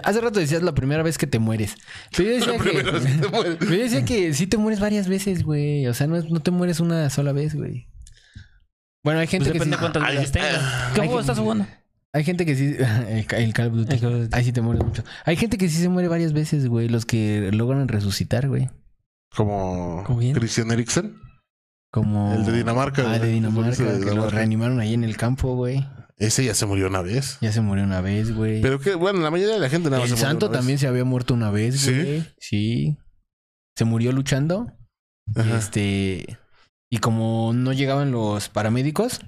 hace rato decías la primera vez que te mueres. Pero yo decía, La primera vez que te mueres. que, pero yo decía que sí te mueres varias veces, güey. O sea, no, es- no te mueres una sola vez, güey. Bueno, hay gente Pues que depende sí. cuántas Ay, vidas tengas. ¿Qué Ay, juego que- estás jugando? Hay gente que sí. El, el Call of Duty. El Call of Duty. Ahí sí te mueres mucho. Hay gente que sí se muere varias veces, güey. Los que logran resucitar, güey. Como. Christian Eriksen. Como. El de Dinamarca, Ah, de. Dinamarca. El de Que lo Dinamarca. reanimaron ahí en el campo, güey. Ese ya se murió una vez. Ya se murió una vez, güey. Pero que, bueno, la mayoría de la gente nada más El se murió santo una vez. también se había muerto una vez, ¿Sí? güey. Sí. Se murió luchando. Ajá. Este. Y como no llegaban los paramédicos,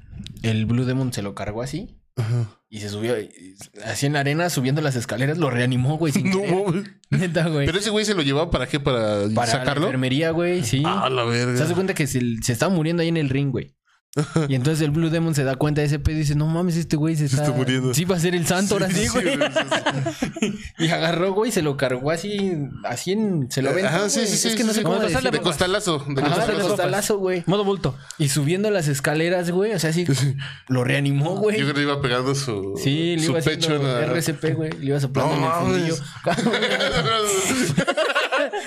el Blue Demon se lo cargó así. Ajá. Y se subió y- así en la arena, subiendo las escaleras, lo reanimó, güey, sin No, mames. Neta, güey. Pero ese güey se lo llevaba para qué? Para, Para la sacarlo. enfermería, güey, sí. Ah, la verga. Se hace cuenta que se, se estaba muriendo ahí en el ring, güey. Y entonces el Blue Demon se da cuenta de ese pedo y dice, no mames, este güey se Se está... está muriendo. Sí, va a ser el santo ahora sí, güey. sí, sí, sí. Y agarró, güey, y se lo cargó así, así en... Se lo aventó, Ajá, sí, sí, sí. Es que no sí, sé sí. cómo pasarle De costalazo. De Ajá, de costalazo. güey. Modo bulto. Y subiendo las escaleras, güey, o sea, así lo reanimó, güey. Yo creo que le iba pegando su, Sí, le su iba pecho haciendo en la... RCP, güey. Le iba soplando No en el fundillo.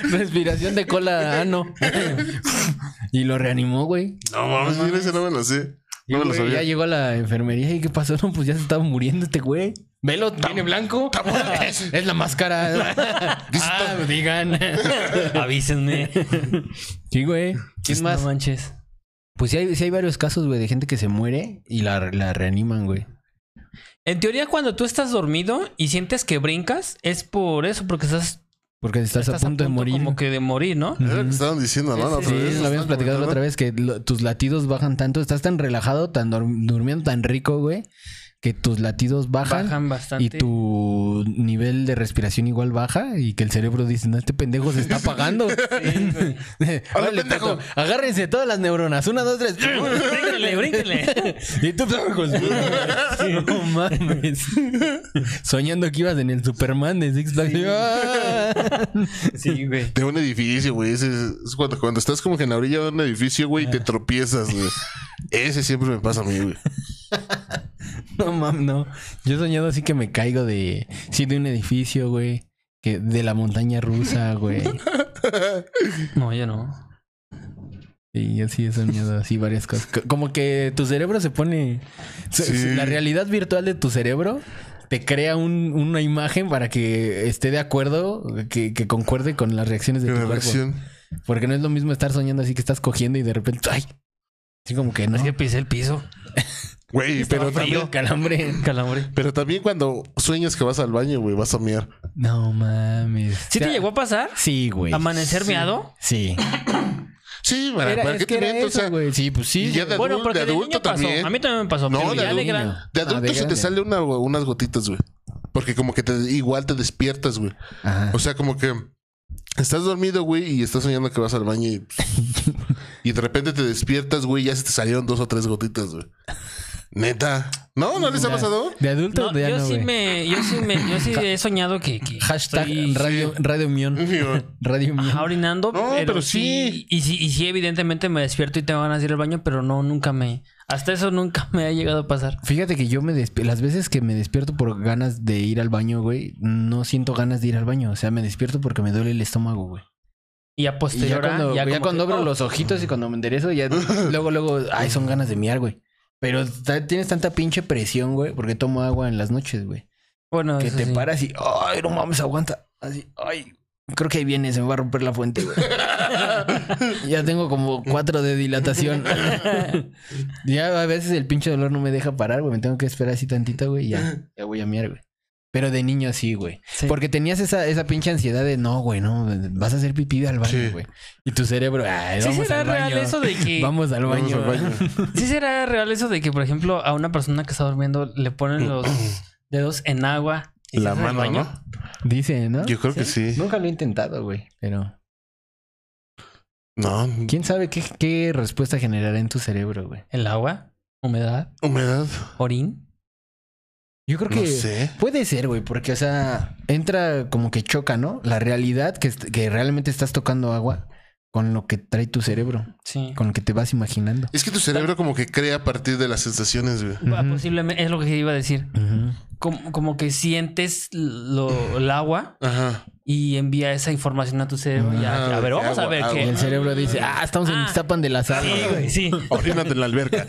Respiración de cola ano. y lo reanimó, güey. no mames, mira, ese no me lo sé. Y, No me lo sabía. ya llegó a la enfermería y ¿qué pasó? No, pues ya se estaba muriendo este güey. Velo, tiene blanco. es la máscara. ah, digan. Avísenme. sí, güey. ¿Quién más? No manches. Pues sí hay, sí hay varios casos, güey, de gente que se muere y la, la reaniman, güey. En teoría, cuando tú estás dormido y sientes que brincas, es por eso, porque estás, Porque estás, estás a punto de morir. Como que de morir, ¿no? Era lo que estaban diciendo, ¿no? Otra Sí, vez, lo habíamos platicado la otra vez que lo- tus latidos bajan tanto, estás tan relajado, tan durmiendo tan rico, güey, que tus latidos bajan, Bajan bastante. y tu nivel de respiración igual baja y que el cerebro dice, no, este pendejo se está apagando. Órale, pendejo! agárrense todas las neuronas, una, dos, tres. Brínquenle, brínquenle. y tú, no mames. Soñando que ibas en el Superman de Six Flags. Ah. Sí, güey. De un edificio, güey. Ese es, es cuando, cuando estás como que en la orilla de un edificio, güey, y te tropiezas, güey. Ese siempre me pasa a mí, güey. No mames, no. Yo he soñado así que me caigo de. Sí, de un edificio, güey. Que de la montaña rusa, güey. No, yo no. Y yo sí he soñado así varias cosas. C- Como que tu cerebro se pone. Sí. La realidad virtual de tu cerebro te crea un- una imagen para que esté de acuerdo, que, que concuerde con las reacciones de tu La cuerpo. Porque no es lo mismo estar soñando así que estás cogiendo y de repente. ¡Ay! Así como que no. Es que pisé el piso. Güey, pero también, Calambre. Calambre. pero también cuando sueñas que vas al baño, güey, vas a miar. No mames. ¿Sí O sea, te llegó a pasar? Sí, güey. ¿Amanecer miado? Sí. Sí, ¿para, Era- ¿para es qué que te miento? O eso, sea, güey. Sí, pues sí. ya de, Bueno, adul- porque de de, adulto niño pasó. también. A mí también me pasó. No, pero de ya de adulto. gran... De Ah, adulto de se te sale una, unas gotitas, güey. Porque como que te, igual te despiertas, güey. Ajá. O sea, como que estás dormido, güey, y estás soñando que vas al baño y, y de repente te despiertas, güey, y ya se te salieron dos o tres gotitas, güey. Neta. ¿No? ¿No les ha pasado? De adulto No, ya yo, no, sí güey. me, yo sí me, yo sí he soñado que, que Hashtag estoy radio, radio Mion. Radio Mion. ajá, orinando, No, pero, pero sí. sí. Y sí, y sí, evidentemente me despierto y tengo ganas de ir al baño, pero no, nunca me, hasta eso nunca me ha llegado a pasar. Fíjate que yo me despi- las veces que me despierto por ganas de ir al baño, güey, no siento ganas de ir al baño. O sea, me despierto porque me duele el estómago, güey. Y a Y ya posterior, cuando, ya, ya cuando que, abro oh, los ojitos y cuando me enderezo, ya luego, luego, ay, son ganas de miar, güey. Pero tienes tanta pinche presión, güey, porque tomo agua en las noches, güey. Bueno, Que te sí. paras y, ay, no mames, aguanta. Así, ay, creo que ahí viene, se me va a romper la fuente, güey. ya tengo como cuatro de dilatación. ya a veces el pinche dolor no me deja parar, güey. Me tengo que esperar así tantito, güey, y ya, ya voy a miar, güey. Pero de niño sí, güey. Sí. Porque tenías esa, esa pinche ansiedad de no, güey, no, vas a hacer pipí al baño, Sí. güey. Y tu cerebro, ay, ¿Sí vamos será al real baño. eso de que... Vamos al Vamos baño. al baño. ¿Sí será real eso de que, por ejemplo, a una persona que está durmiendo le ponen los dedos en agua y La mano, baño? ¿no? Dice, ¿no? Yo creo que sí. Nunca lo he intentado, güey. Pero No. quién sabe qué, qué respuesta generará en tu cerebro, güey. ¿El agua? ¿Humedad? Humedad. ¿Orín? Yo creo No que sé. puede ser, güey, porque, o sea, entra como que choca, ¿no? La realidad que, que realmente estás tocando agua con lo que trae tu cerebro, Sí. con lo que te vas imaginando. Es que tu cerebro como que crea a partir de las sensaciones, güey. Posiblemente, es lo que iba a decir. Como, como que sientes lo, el agua Ajá. Y envía esa información a tu cerebro. y Ajá, a ver, vamos a ver agua. Y qué. el cerebro dice, ah, estamos en Ah. Iztapan de la Sal. Sí, güey, sí. Orínate en la alberca.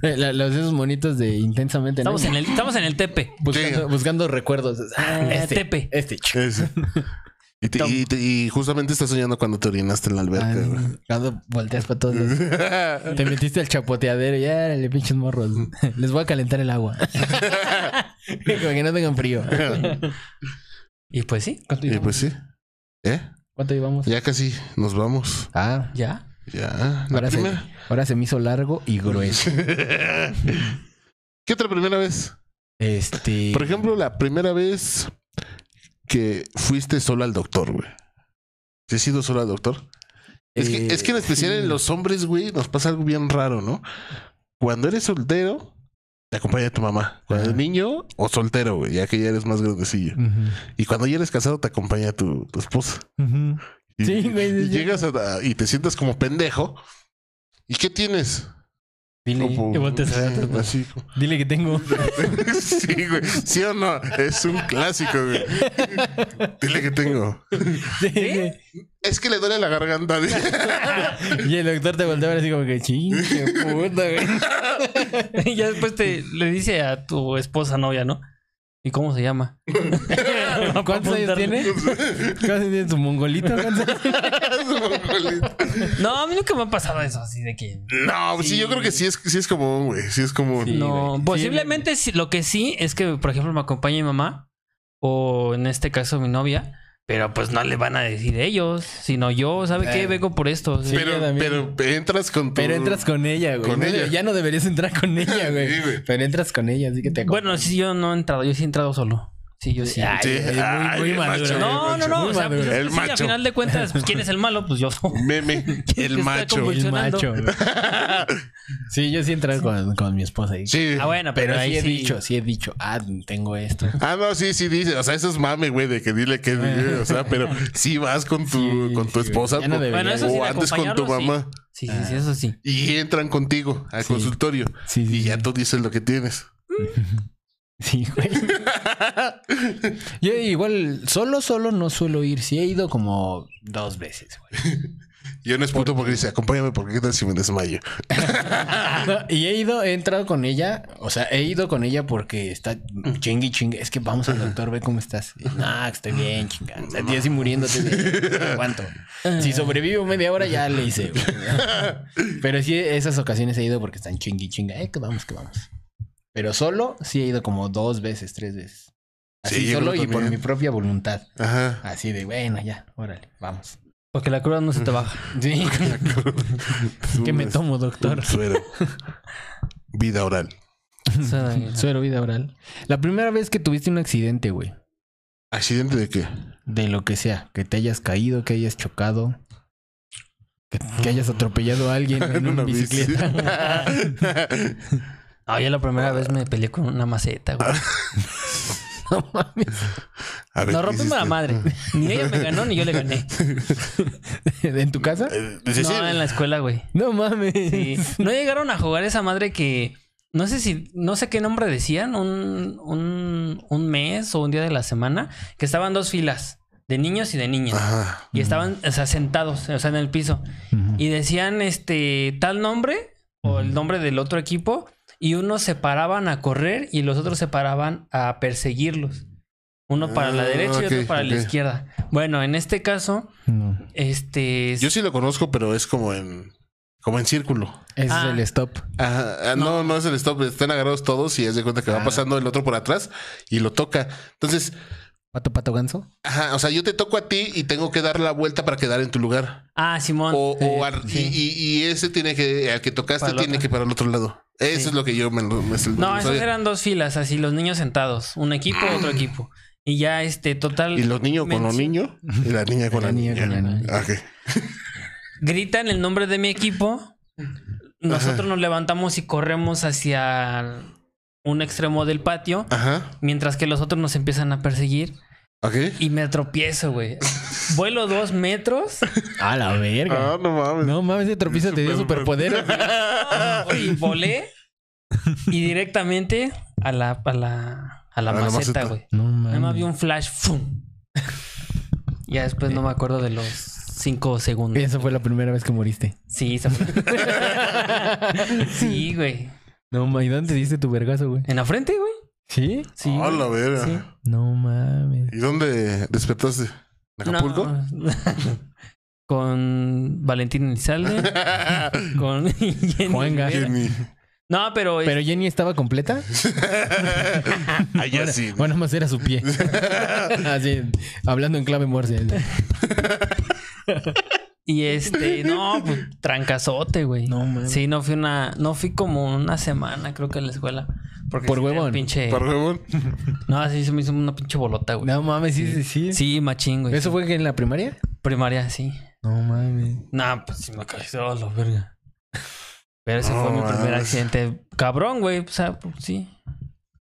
La- Los esos monitos de intensamente, ¿no? Estamos en el, estamos en el tepe. buscando, recuerdos. Ah, Eh, este, Tepe. este. Y, te- y te- y justamente estás soñando cuando te orinaste en la alberca, Ah. Cuando volteas para todos. Te metiste al chapoteadero y ya, le pinches morros. Les voy a calentar el agua. Para que no tengan frío. Y pues sí, ¿Cuánto Y llevamos? pues sí. ¿Eh? ¿Cuánto llevamos? Ya casi nos vamos. Ah, ya. Ya. La ahora se, primera. ahora se me hizo largo y grueso. ¿Qué otra primera vez? Este. Por ejemplo, la primera vez que fuiste solo al doctor, güey. ¿Sí has ido solo al doctor? Es, que, eh, es que en especial sí. en los hombres, güey, nos pasa algo bien raro, ¿no? Cuando eres soltero, te acompaña tu mamá. Cuando eres niño o soltero, güey, ya que ya eres más grandecillo. Y cuando ya eres casado, te acompaña tu, tu esposa. Y, Sí, güey, y llegas a- y te sientas como pendejo. ¿Y qué tienes? Dile, Como- y volteas a ver a tu- así como- Dile que tengo. sí, güey. ¿Sí o no? Es un clásico, güey. Dile que tengo. Sí. Es que le duele la garganta. Y el doctor te voltea a ver así como que chinche puta, güey. y ya después te le dice a tu esposa novia, ¿no? ¿Y cómo se llama? ¿Cuántos años tiene? ¿Cuántos años tiene tu mongolito? ¿Cuántos años? No, a mí nunca me ha pasado eso así de que. No, pues sí, yo creo que sí es, sí es común, güey. Sí es común. No, güey. posiblemente sí, lo que sí es que, por ejemplo, me acompaña mi mamá o en este caso mi novia, pero pues no le van a decir ellos, sino yo, ¿sabe qué? Eh, Vengo por esto. sí. Pero, pero entras con tu... Pero entras con ella, güey. Con No, ella. Ya no deberías entrar con ella, güey. Sí, güey. Pero entras con ella, así que te Bueno, sí, yo no he entrado, yo sí he entrado solo. Sí, yo sí. Ay, Sí. muy, Ay, muy maduro. macho. no, no, no. O sea, pues. El sí, macho. a final de cuentas, pues, ¿quién es el malo? Pues yo. Meme. El macho. El macho. güey. Sí, yo sí he entrado con, con mi esposa ahí. Sí. Ah, bueno, pero, Pero ahí sí he sí. dicho, sí he dicho, ah, tengo esto. Ah, no, sí, sí, dice. O sea, eso es mame, güey, de que dile que. O sea, pero sí vas con tu, Sí, con tu esposa. no. Bueno, eso sí, o antes con tu mamá. Sí, sí, sí, eso sí. Y entran contigo al consultorio. Sí, sí, y ya tú dices lo que tienes. Sí, güey. Yo igual, solo, solo no suelo ir. Sí he ido como dos veces, güey. Yo no es puto porque dice, acompáñame porque qué tal si me desmayo. No, y he ido, he entrado con ella. O sea, he ido con ella porque está chingue chingue. Es que vamos al doctor, ve cómo estás. Y, No, estoy bien, chingada. O sea, así muriéndote de aguanto. Si sobrevivo media hora, ya le hice. güey. Pero sí, esas ocasiones he ido porque están chingue y chingue. Eh, que vamos, que vamos. Pero solo sí he ido como dos veces, tres veces. Así Sí, solo y por mi propia voluntad. Ajá. Así de, bueno, ya, órale, vamos. Porque la cruda no se te baja. Sí. ¿Qué me tomo, doctor? un Suero. Vida oral. Suero vida oral. La primera vez que tuviste un accidente, güey. ¿Accidente de qué? De lo que sea. Que te hayas caído, que hayas chocado. Que, que hayas atropellado a alguien en una bici. bicicleta. No, yo la primera vez me peleé con una maceta, güey. no mames. Ver, ¿qué rompimos la madre. Ni ella me ganó, ni yo le gané. ¿En tu casa? Eh, dice, sí. No, en la escuela, güey. No mames. Sí. No llegaron a jugar esa madre que. No sé si. No sé qué nombre decían. Un, un, un mes o un día de la semana. Que estaban dos filas. De niños y de niñas. Ajá. Y estaban, o sea, sentados, o sea, en el piso. Y decían este tal nombre o el nombre del otro equipo. Y unos se paraban a correr y los otros se paraban a perseguirlos. Uno para la Ah, derecha y otro para la izquierda. Bueno, en este caso, No. este. Yo sí lo conozco, pero es como en como en círculo. Ese Ah. es el stop. Ajá, ah, no, no es el stop, están agarrados todos y es de cuenta que va Ah. pasando el otro por atrás y lo toca. Entonces, ¿Pato, pato, ganso? ajá, o sea, yo te toco a ti y tengo que dar la vuelta para quedar en tu lugar. Ah, Simón. O, o Eh, ar- sí. y, y- ese tiene que, al que tocaste tiene que para el otro lado. Eso Sí. es lo que yo me, me, me- No, sabía. eran dos filas, así los niños sentados. Un equipo, otro equipo. Y ya, este, total. Y los niños con los niños y la niña con la, La niña niña. con la niña. Ah, gritan el nombre de mi equipo. Nosotros nos levantamos y corremos hacia un extremo del patio, Ajá. mientras que los otros nos empiezan a perseguir. Ok. Y me tropiezo, güey. Vuelo dos metros A la verga. Ah, no mames. No mames, ese tropiezo te dio Super- superpoderes. y volé y directamente a la, a la, a la A la maceta, güey. No Nada más vi mames. un flash. ¡fum! Ya después no me acuerdo de los cinco segundos. Esa fue la primera vez que moriste. Sí, esa fue. sí, güey. No mames, ¿y dónde te diste tu vergazo, güey? ¿En la frente, güey? ¿Sí? Sí. Ah, la verga. Sí. No mames. ¿Y dónde despertaste? ¿En Acapulco? No. con Valentín Elizalde. con Jenny. No, pero, ¿Pero Jenny estaba completa? Allá sí. Bueno, más era su pie. Así, hablando en clave morse. y este, no, pues trancazote, güey. No, mames. Sí, no fui una, no fui como una semana, creo que a la escuela. Porque Por huevón. Pinche... Por huevón. No, así se me hizo una pinche bolota, güey. No mames, sí, sí, sí. Sí, machín, güey. ¿Eso fue que en la primaria? Primaria, sí. No mames. Nah, pues sí me caí solo, verga. Pero ese No fue mi primer accidente. Cabrón, güey. O sea, pues, sí.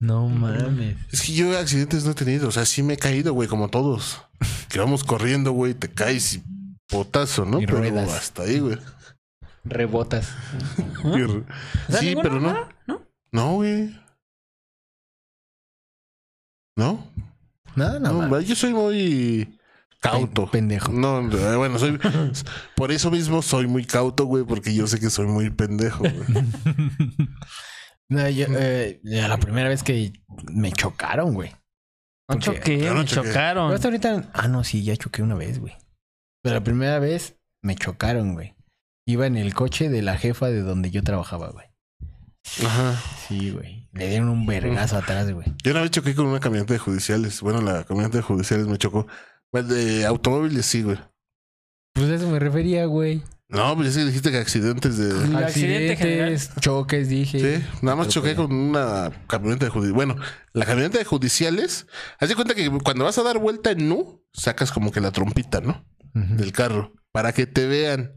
No mames. Es que yo accidentes no he tenido. O sea, sí me he caído, güey, como todos. Que vamos corriendo, güey, te caes y potazo, ¿no? Y pero ruedas. hasta ahí, güey. Rebotas. ¿Ah? Sí, pero no. ¿Nada? ¿No? No, güey. ¿No? No, no, No, mames. yo soy muy cauto. Pen- pendejo. No, eh, bueno, soy. por eso mismo soy muy cauto, güey, porque yo sé que soy muy pendejo, güey. No, yo, eh, la primera vez que me chocaron, güey. No Porque- choqué, Yo no me choqué. Pero chocaron. hasta ahorita. Ah, no, sí, ya choqué una vez, güey. Pero la primera vez me chocaron, güey. Iba en el coche de la jefa de donde yo trabajaba, güey. Ajá. Sí, güey. Le dieron un vergazo atrás, güey. Yo una vez choqué con una camioneta de judiciales. Bueno, la camioneta de judiciales me chocó. Pues de automóviles sí, güey. Pues a eso me refería, güey. No, pues ya sí dijiste que accidentes de... Accidentes, choques, dije. Sí, nada más Pero choqué con una camioneta de judiciales. Bueno, la camioneta de judiciales, haz de cuenta que cuando vas a dar vuelta en nu, sacas como que la trompita, ¿no? Del carro, para que te vean.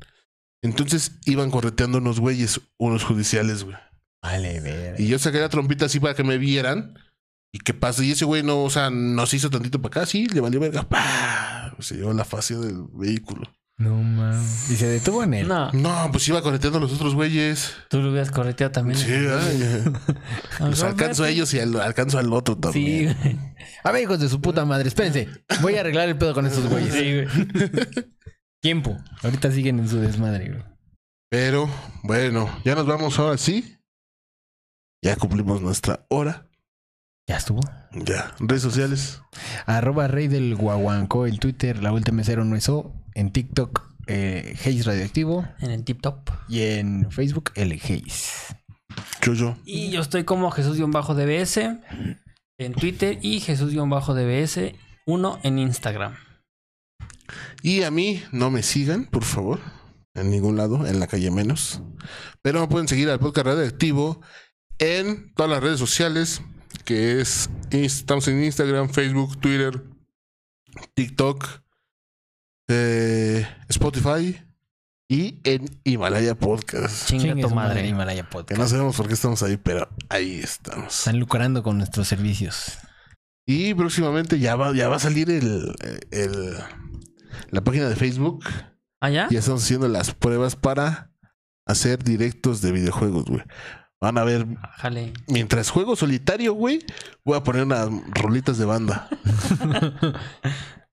Entonces iban correteando unos güeyes, unos judiciales, güey. Vale, ver. Y yo saqué la trompita así para que me vieran. ¿Y qué pasa? Y ese güey no, o sea, nos hizo tantito para acá, sí, le valió verga. ¡Pah! Se llevó la fascia del vehículo. No mames. Y se detuvo en él. No, No, pues iba correteando a los otros güeyes. tú lo hubieras correteado también. Sí, ay, Los alcanzo a ellos y al- alcanzo al otro Sí, también. güey. A ver, hijos de su puta madre, espérense. Voy a arreglar el pedo con estos güeyes. Sí, güey. Tiempo. Ahorita siguen en su desmadre, güey. Pero bueno, ya nos vamos ahora sí. Ya cumplimos nuestra hora. Ya estuvo. Ya, redes sociales. Arroba Rey del Guaguancó en Twitter, la última cero no es O. En TikTok, eh, Haze Radioactivo. En el tip top. Y en Facebook, el Haze. Yo, Y yo estoy como Jesús-DBS en Twitter y Jesús-DBS 1 en Instagram. Y a mí no me sigan, por favor. En ningún lado, en la calle menos. Pero me pueden seguir al podcast radioactivo en todas las redes sociales, que es estamos en Instagram, Facebook, Twitter, TikTok, eh, Spotify y en Himalaya Podcast. Chinga tu madre. Himalaya Que Podcast. no sabemos por qué estamos ahí, pero ahí estamos. Están lucrando con nuestros servicios. Y próximamente ya va, ya va a salir el, el- la página de Facebook. ¿Ah, ya? Ya estamos haciendo las pruebas para hacer directos de videojuegos, güey. Van a ver, Jale. mientras juego solitario, güey, voy a poner unas rolitas de banda.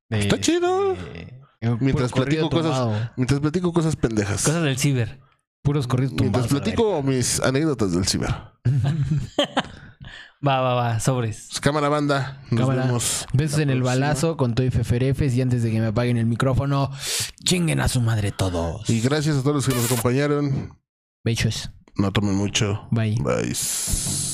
De- Está chido. de- eh, Mientras platico cosas-. Mientras platico cosas pendejas. Cosas del ciber. Puros corridos Mientras tumbados. platico mis anécdotas del ciber. Va, va, va. Sobres. Pues, cámara banda. Nos Cámara. vemos. Besos en el balazo con todo y feferefes y antes de que me apaguen el micrófono, chinguen a su madre todos. Y gracias a todos los que nos acompañaron. Besos. No tomen mucho. Bye. Bye.